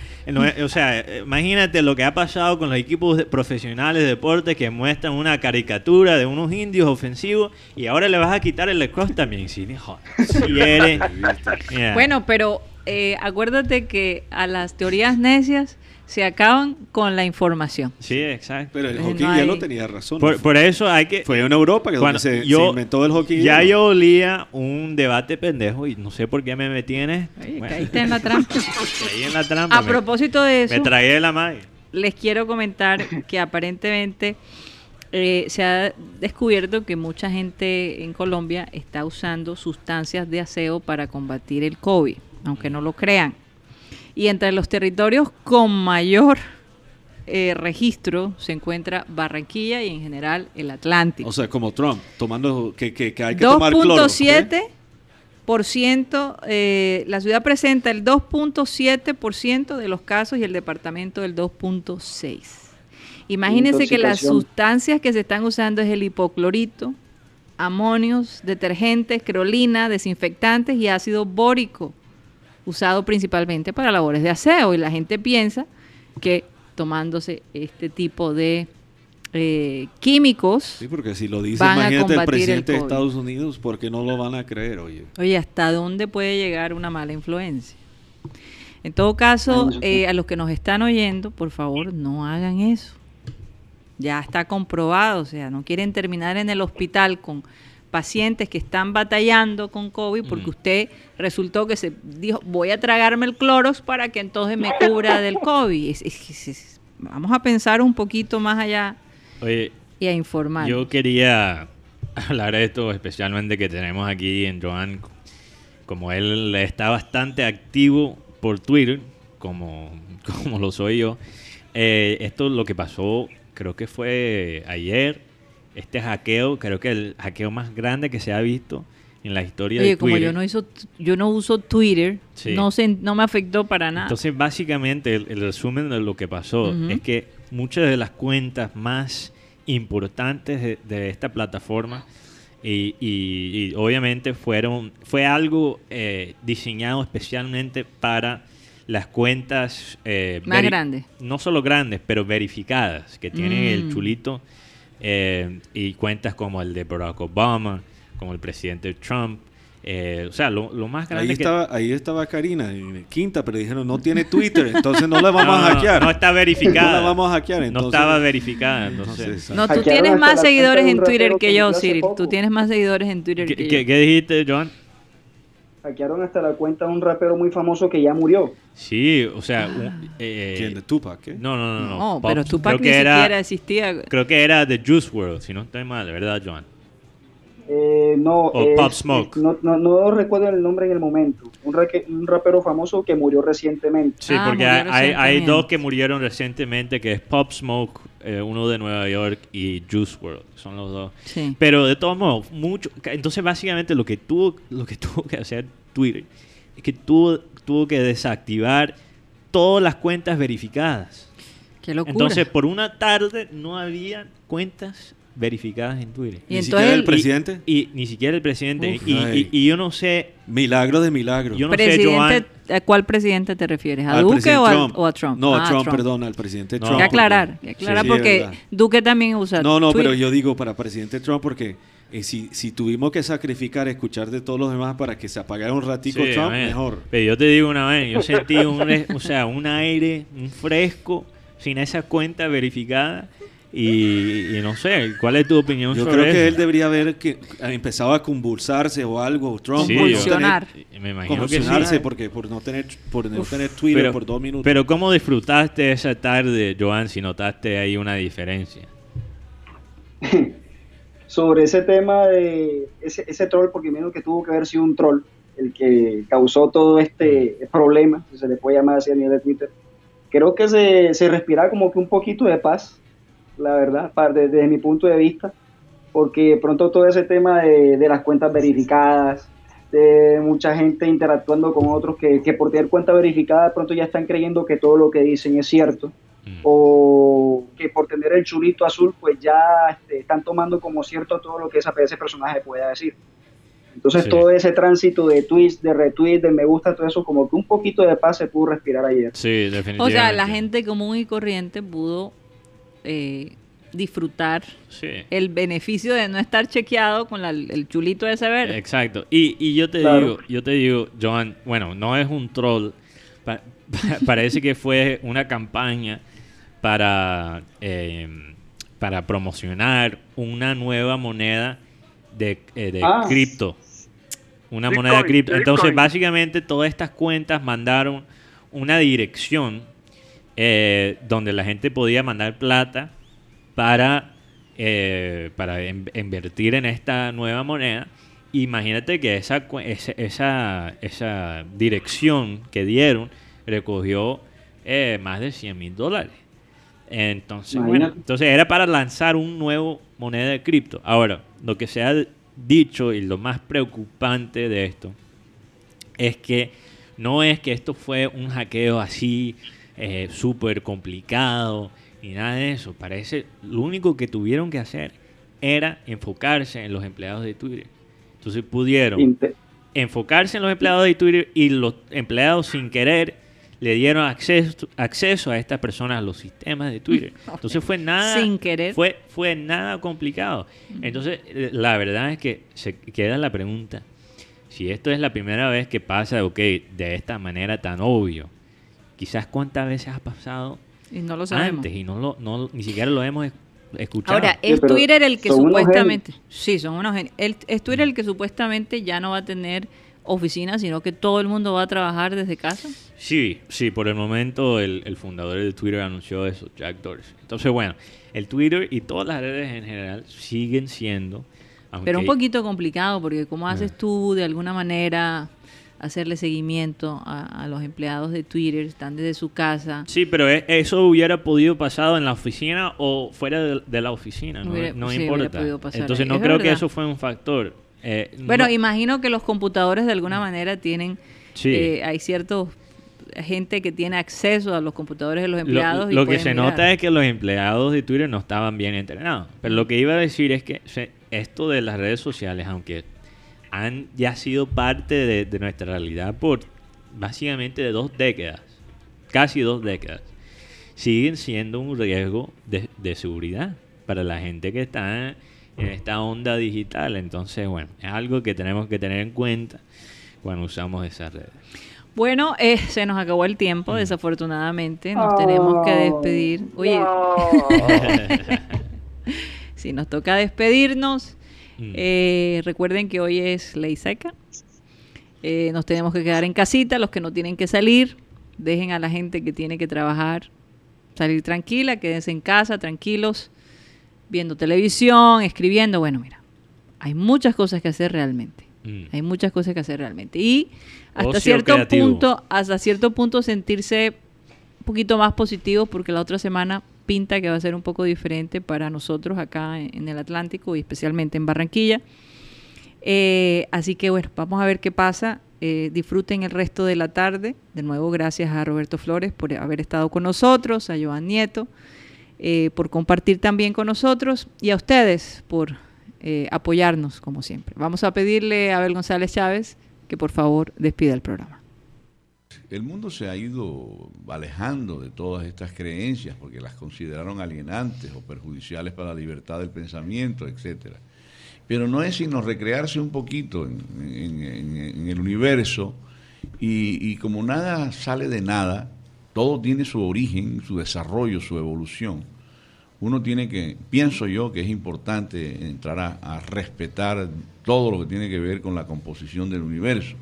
O sea, imagínate lo que ha pasado con los equipos de- profesionales de deporte que muestran una caricatura de unos indios ofensivos y ahora le vas a quitar el lacrosse también. Si, joder, si eres... Bueno, pero eh, acuérdate que a las teorías necias se acaban con la información. Sí, exacto. Pero el hockey no hay- no tenía razón. Por, por eso hay que... Fue en Europa que Bueno, donde se, yo- se inventó el hockey. Ya hielo. yo olía un debate pendejo y no sé por qué me metí en esto. Oye, Bueno, caíste en la trampa. caí en la trampa. A me- propósito de eso, Me tragué la madre. les quiero comentar que aparentemente eh, se ha descubierto que mucha gente en Colombia está usando sustancias de aseo para combatir el COVID, aunque no lo crean. Y entre los territorios con mayor eh, registro se encuentra Barranquilla y en general el Atlántico. O sea, como Trump, tomando que, que, que hay que tomar cloro. 2.7 por ciento, eh, la ciudad presenta el 2.7% de los casos y el departamento el 2.6. Imagínense que las sustancias que se están usando es el hipoclorito, amonios, detergentes, creolina, desinfectantes y ácido bórico, usado principalmente para labores de aseo. Y la gente piensa que tomándose este tipo de eh, químicos, Sí, porque si lo dice, imagínate el presidente de. Estados Unidos, ¿por qué no lo van a creer, oye? Oye, ¿hasta dónde puede llegar una mala influencia? En todo caso, eh, a los que nos están oyendo, por favor, no hagan eso. Ya está comprobado, o sea, no quieren terminar en el hospital con pacientes que están batallando con COVID porque Mm. usted resultó que se dijo, voy a tragarme el clorox para que entonces me cubra del COVID. Es- es- es- es- vamos a pensar un poquito más allá Oye, y a informar. yo quería hablar de esto, especialmente que tenemos aquí en Joan, como él está bastante activo por Twitter, como, como lo soy yo. eh, esto lo que pasó, creo que fue ayer, este hackeo, creo que el hackeo más grande que se ha visto en la historia Oye, de como Twitter. yo no hizo, yo no uso Twitter, Sí. no se, no me afectó para nada. Entonces, básicamente, el, el resumen de lo que pasó es que muchas de las cuentas más importantes de, de esta plataforma y, y- y obviamente fueron fue algo eh, diseñado especialmente para las cuentas eh, Más grandes. no solo grandes pero verificadas que tienen el Mm. chulito eh, y cuentas como el de Barack Obama como el presidente Trump eh, o sea lo, lo más grande Ahí que estaba, ahí estaba Karina, en quinta, pero dijeron, no tiene Twitter, entonces no la vamos No, a no, hackear. No está verificada. No la vamos a hackear, No entonces- estaba verificada, entonces. No, tú tienes más seguidores en Twitter que yo, Siri. Tú tienes más seguidores en Twitter ¿Qué, que qué- yo. qué dijiste, Joan? Hackearon hasta la cuenta de un rapero muy famoso que ya murió. Sí, o sea, un- eh, ¿Quién? ¿De Tupac? ¿qué? no, no, no, no. No, Pop- pero Tupac creo ni era, siquiera existía. creo que era The Juice World, si no estoy mal, ¿verdad, Joan? Eh, no, O es- Pop Smoke. no, no, no recuerdo el nombre en el momento. Un, un rapero famoso que murió recientemente. Sí, Ah, porque hay, hay- hay recientemente. dos que murieron recientemente, que es Pop Smoke, eh, uno de Nueva York, y Juice World, son los dos. Sí. Pero de todos modos, mucho. Entonces, básicamente, lo que tuvo, lo que tuvo que hacer Twitter es que tuvo, tuvo que desactivar todas las cuentas verificadas. Qué locura. Entonces, por una tarde no había cuentas verificadas en Twitter. y Ni entonces siquiera el presidente. Y ni siquiera el presidente. Uf. Y, y- y yo no sé, Milagro de milagro. yo no sé, Joan. ¿a cuál presidente te refieres? ¿A Al Duque o, al- o a Trump? No, a Ah, Trump, perdón, al presidente No. Trump. Hay que aclarar, hay que aclarar Sí, porque. Duque también usa No, no, pero yo digo para presidente Trump porque eh, si, si tuvimos que sacrificar escuchar de todos los demás para que se apagara un ratico Sí, Trump, mejor. Pero yo te digo una vez, yo sentí un, o sea, un aire, un fresco, sin esa cuenta verificada. Y, y no sé, ¿cuál es tu opinión Yo sobre creo que él debería haber que empezado a convulsarse o algo. Trump Sí, Convulsionar. Me imagino que sí. convulsionarse porque por no tener por no tener Twitter Pero, por dos minutos. pero ¿cómo disfrutaste esa tarde, Joan, si notaste ahí una diferencia? sobre ese tema de ese, ese troll, porque menos que tuvo que haber sido un troll el que causó todo este problema, si se le puede llamar así a nivel de Twitter, creo que se, se respira como que un poquito de paz, la verdad, pa- de- desde mi punto de vista, porque pronto todo ese tema de, de las cuentas verificadas, de mucha gente interactuando con otros que, que por tener cuenta verificada de pronto ya están creyendo que todo lo que dicen es cierto Mm. o que por tener el chulito azul pues ya este, están tomando como cierto todo lo que esa, ese personaje pueda decir. Entonces Sí. todo ese tránsito de tweets, de retweets, de me gusta, todo eso, como que un poquito de paz se pudo respirar ayer. Sí, definitivamente. O sea, la gente común y corriente pudo eh, disfrutar Sí. el beneficio de no estar chequeado con la- el chulito ese verde. Exacto. Y, y yo te Claro. digo, yo te digo, Joan, bueno, no es un troll. pa- pa- parece que fue una campaña para, eh, para promocionar una nueva moneda de, eh, de Ah. cripto. Una Bitcoin, moneda cripto. Entonces, básicamente, todas estas cuentas mandaron una dirección eh, donde la gente podía mandar plata para, eh, para in- invertir en esta nueva moneda. Imagínate que esa, esa, esa, dirección que dieron recogió eh, más de 100 mil dólares. Entonces, bueno, entonces era para lanzar un nuevo moneda de cripto. Ahora, lo que se ha dicho y lo más preocupante de esto es que no es que esto fue un hackeo así eh, súper complicado ni nada de eso. Parece lo único que tuvieron que hacer era enfocarse en los empleados de Twitter. Entonces pudieron enfocarse en los empleados de Twitter y los empleados sin querer le dieron acceso, acceso a estas personas a los sistemas de Twitter. Entonces fue nada Sin querer. fue fue nada complicado. Entonces eh, la verdad es que se queda la pregunta si esto es la primera vez que pasa, ok, de esta manera tan obvio. Quizás cuántas veces ha pasado Y no lo sabemos. antes y no lo no ni siquiera lo hemos es- escuchado. Ahora, Sí, es pero Twitter el que supuestamente... Sí, son unos genios. El- Es Twitter el que supuestamente ya no va a tener oficina, sino que todo el mundo va a trabajar desde casa. Sí, sí, por el momento el, el fundador de Twitter anunció eso, Jack Dorsey. Entonces, bueno, el Twitter y todas las redes en general siguen siendo... aunque- Pero un poquito complicado, porque ¿cómo haces Ah. tú de alguna manera hacerle seguimiento a, a los empleados de Twitter? Están desde su casa. Sí, pero e- eso hubiera podido pasado en la oficina o fuera de, de la oficina, no, Hubiera- no sí, importa. pasar Entonces no Es creo que eso fue un factor. Eh, Bueno, no- imagino que los computadores de alguna manera tienen... Sí. eh, hay ciertos gente que tiene acceso a los computadores de los Lo- empleados. y Lo, que se mirar. nota es que los empleados de Twitter no estaban bien entrenados. Pero lo que iba a decir es que se- esto de las redes sociales, aunque han ya sido parte de, de nuestra realidad por básicamente de dos décadas, casi dos décadas, siguen siendo un riesgo de, de seguridad para la gente que está en esta onda digital. Entonces, bueno, es algo que tenemos que tener en cuenta cuando usamos esas redes. Bueno, eh, se nos acabó el Mm. tiempo, desafortunadamente. Nos tenemos que despedir. Oye, si nos toca despedirnos, Mm. eh, recuerden que hoy es ley seca. Eh, nos tenemos que quedar en casita, los que no tienen que salir, dejen a la gente que tiene que trabajar salir tranquila, quédense en casa, tranquilos, viendo televisión, escribiendo. Bueno, mira, hay muchas cosas que hacer realmente. Mm. Hay muchas cosas que hacer realmente. Y hasta Ocio cierto creativo. punto, hasta cierto punto sentirse un poquito más positivos porque la otra semana pinta que va a ser un poco diferente para nosotros acá en, el Atlántico y especialmente en Barranquilla. Eh, así que bueno, vamos a ver qué pasa. Eh, disfruten el resto de la tarde. De nuevo, gracias a Roberto Flores por haber estado con nosotros, a Joan Nieto, eh, por compartir también con nosotros y a ustedes por apoyarnos como siempre. Vamos a pedirle a Abel González Chávez que por favor despida el programa. El mundo se ha ido alejando de todas estas creencias porque las consideraron alienantes o perjudiciales para la libertad del pensamiento, etcétera. Pero no es sino recrearse un poquito en, en- en- el universo y, como nada sale de nada, todo tiene su origen, su desarrollo, su evolución. uno tiene que, pienso yo que es importante entrar a respetar todo lo que tiene que ver con la composición del universo.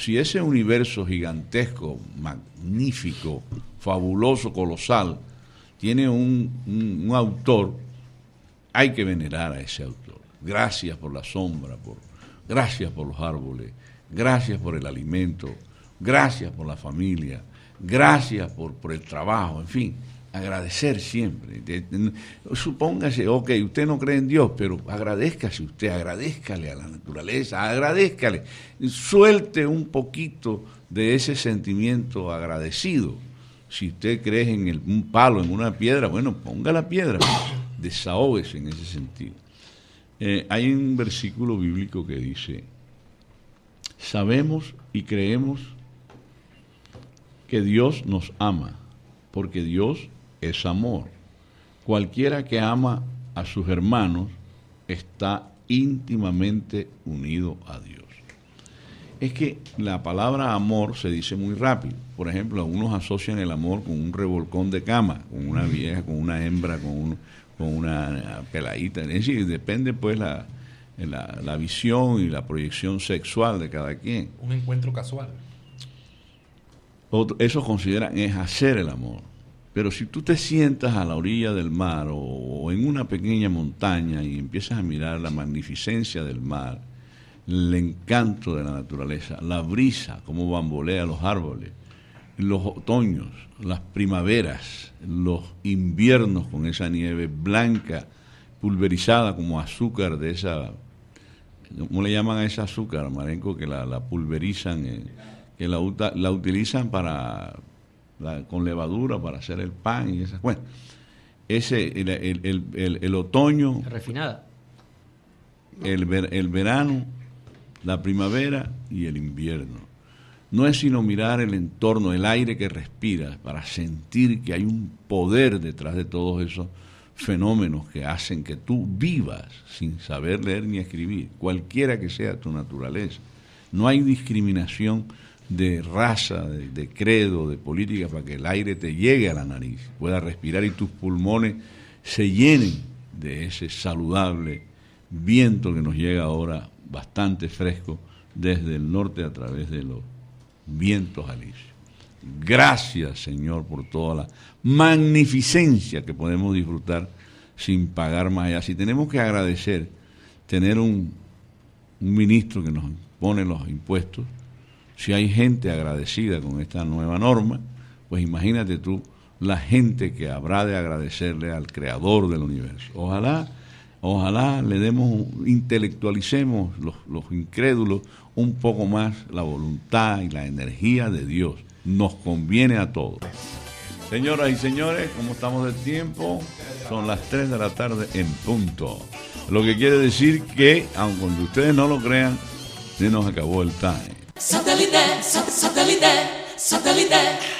Si ese universo gigantesco, magnífico, fabuloso, colosal, tiene un, un- autor, hay que venerar a ese autor. Gracias por la sombra, por, gracias por los árboles, gracias por el alimento, gracias por la familia, gracias por, por el trabajo, en fin, agradecer siempre. De- de- supóngase, ok, usted no cree en Dios, pero agradezcase usted, agradezcale a la naturaleza, agradezcale, suelte un poquito de ese sentimiento agradecido. Si usted cree en el- un palo, en una piedra, bueno, ponga la piedra, desahógese en ese sentido. Eh, hay un versículo bíblico que dice, sabemos y creemos que Dios nos ama, porque Dios es amor. Cualquiera que ama a sus hermanos está íntimamente unido a Dios. Es que la palabra amor se dice muy rápido. Por ejemplo, algunos asocian el amor con un revolcón de cama, con una vieja, con una hembra, con, un- con una peladita. Es decir, depende pues la, la, la visión y la proyección sexual de cada quien. Un encuentro casual. Otro- eso consideran es hacer el amor. Pero si tú te sientas a la orilla del mar o, en una pequeña montaña y empiezas a mirar la magnificencia del mar, el encanto de la naturaleza, la brisa, cómo bambolea los árboles, los otoños, las primaveras, los inviernos con esa nieve blanca, pulverizada como azúcar de esa ¿Cómo le llaman a ese azúcar, Marenco? Que la, pulverizan, eh, que la, la utilizan para la- con levadura para hacer el pan y esas. Bueno, ese, el, el- el- el- el otoño, Refinada. el, ver- el verano, la primavera y el invierno. No es sino mirar el entorno, el aire que respiras, para sentir que hay un poder detrás de todos esos fenómenos que hacen que tú vivas sin saber leer ni escribir, cualquiera que sea tu naturaleza. No hay discriminación de raza, de, credo, de política, para que el aire te llegue a la nariz, puedas respirar y tus pulmones se llenen de ese saludable viento que nos llega ahora bastante fresco desde el norte a través de los vientos alisios. Gracias, Señor, por toda la magnificencia que podemos disfrutar sin pagar más allá. Si tenemos que agradecer tener un, un ministro que nos pone los impuestos, si hay gente agradecida con esta nueva norma, pues imagínate tú la gente que habrá de agradecerle al creador del universo. Ojalá, ojalá le demos, intelectualicemos los, los incrédulos un poco más la voluntad y la energía de Dios. Nos conviene a todos. Señoras y señores, como estamos de tiempo, son las 3 de la tarde en punto. Lo que quiere decir que, aunque ustedes no lo crean, se nos acabó el time. Satellite, sat- satellite, satellite.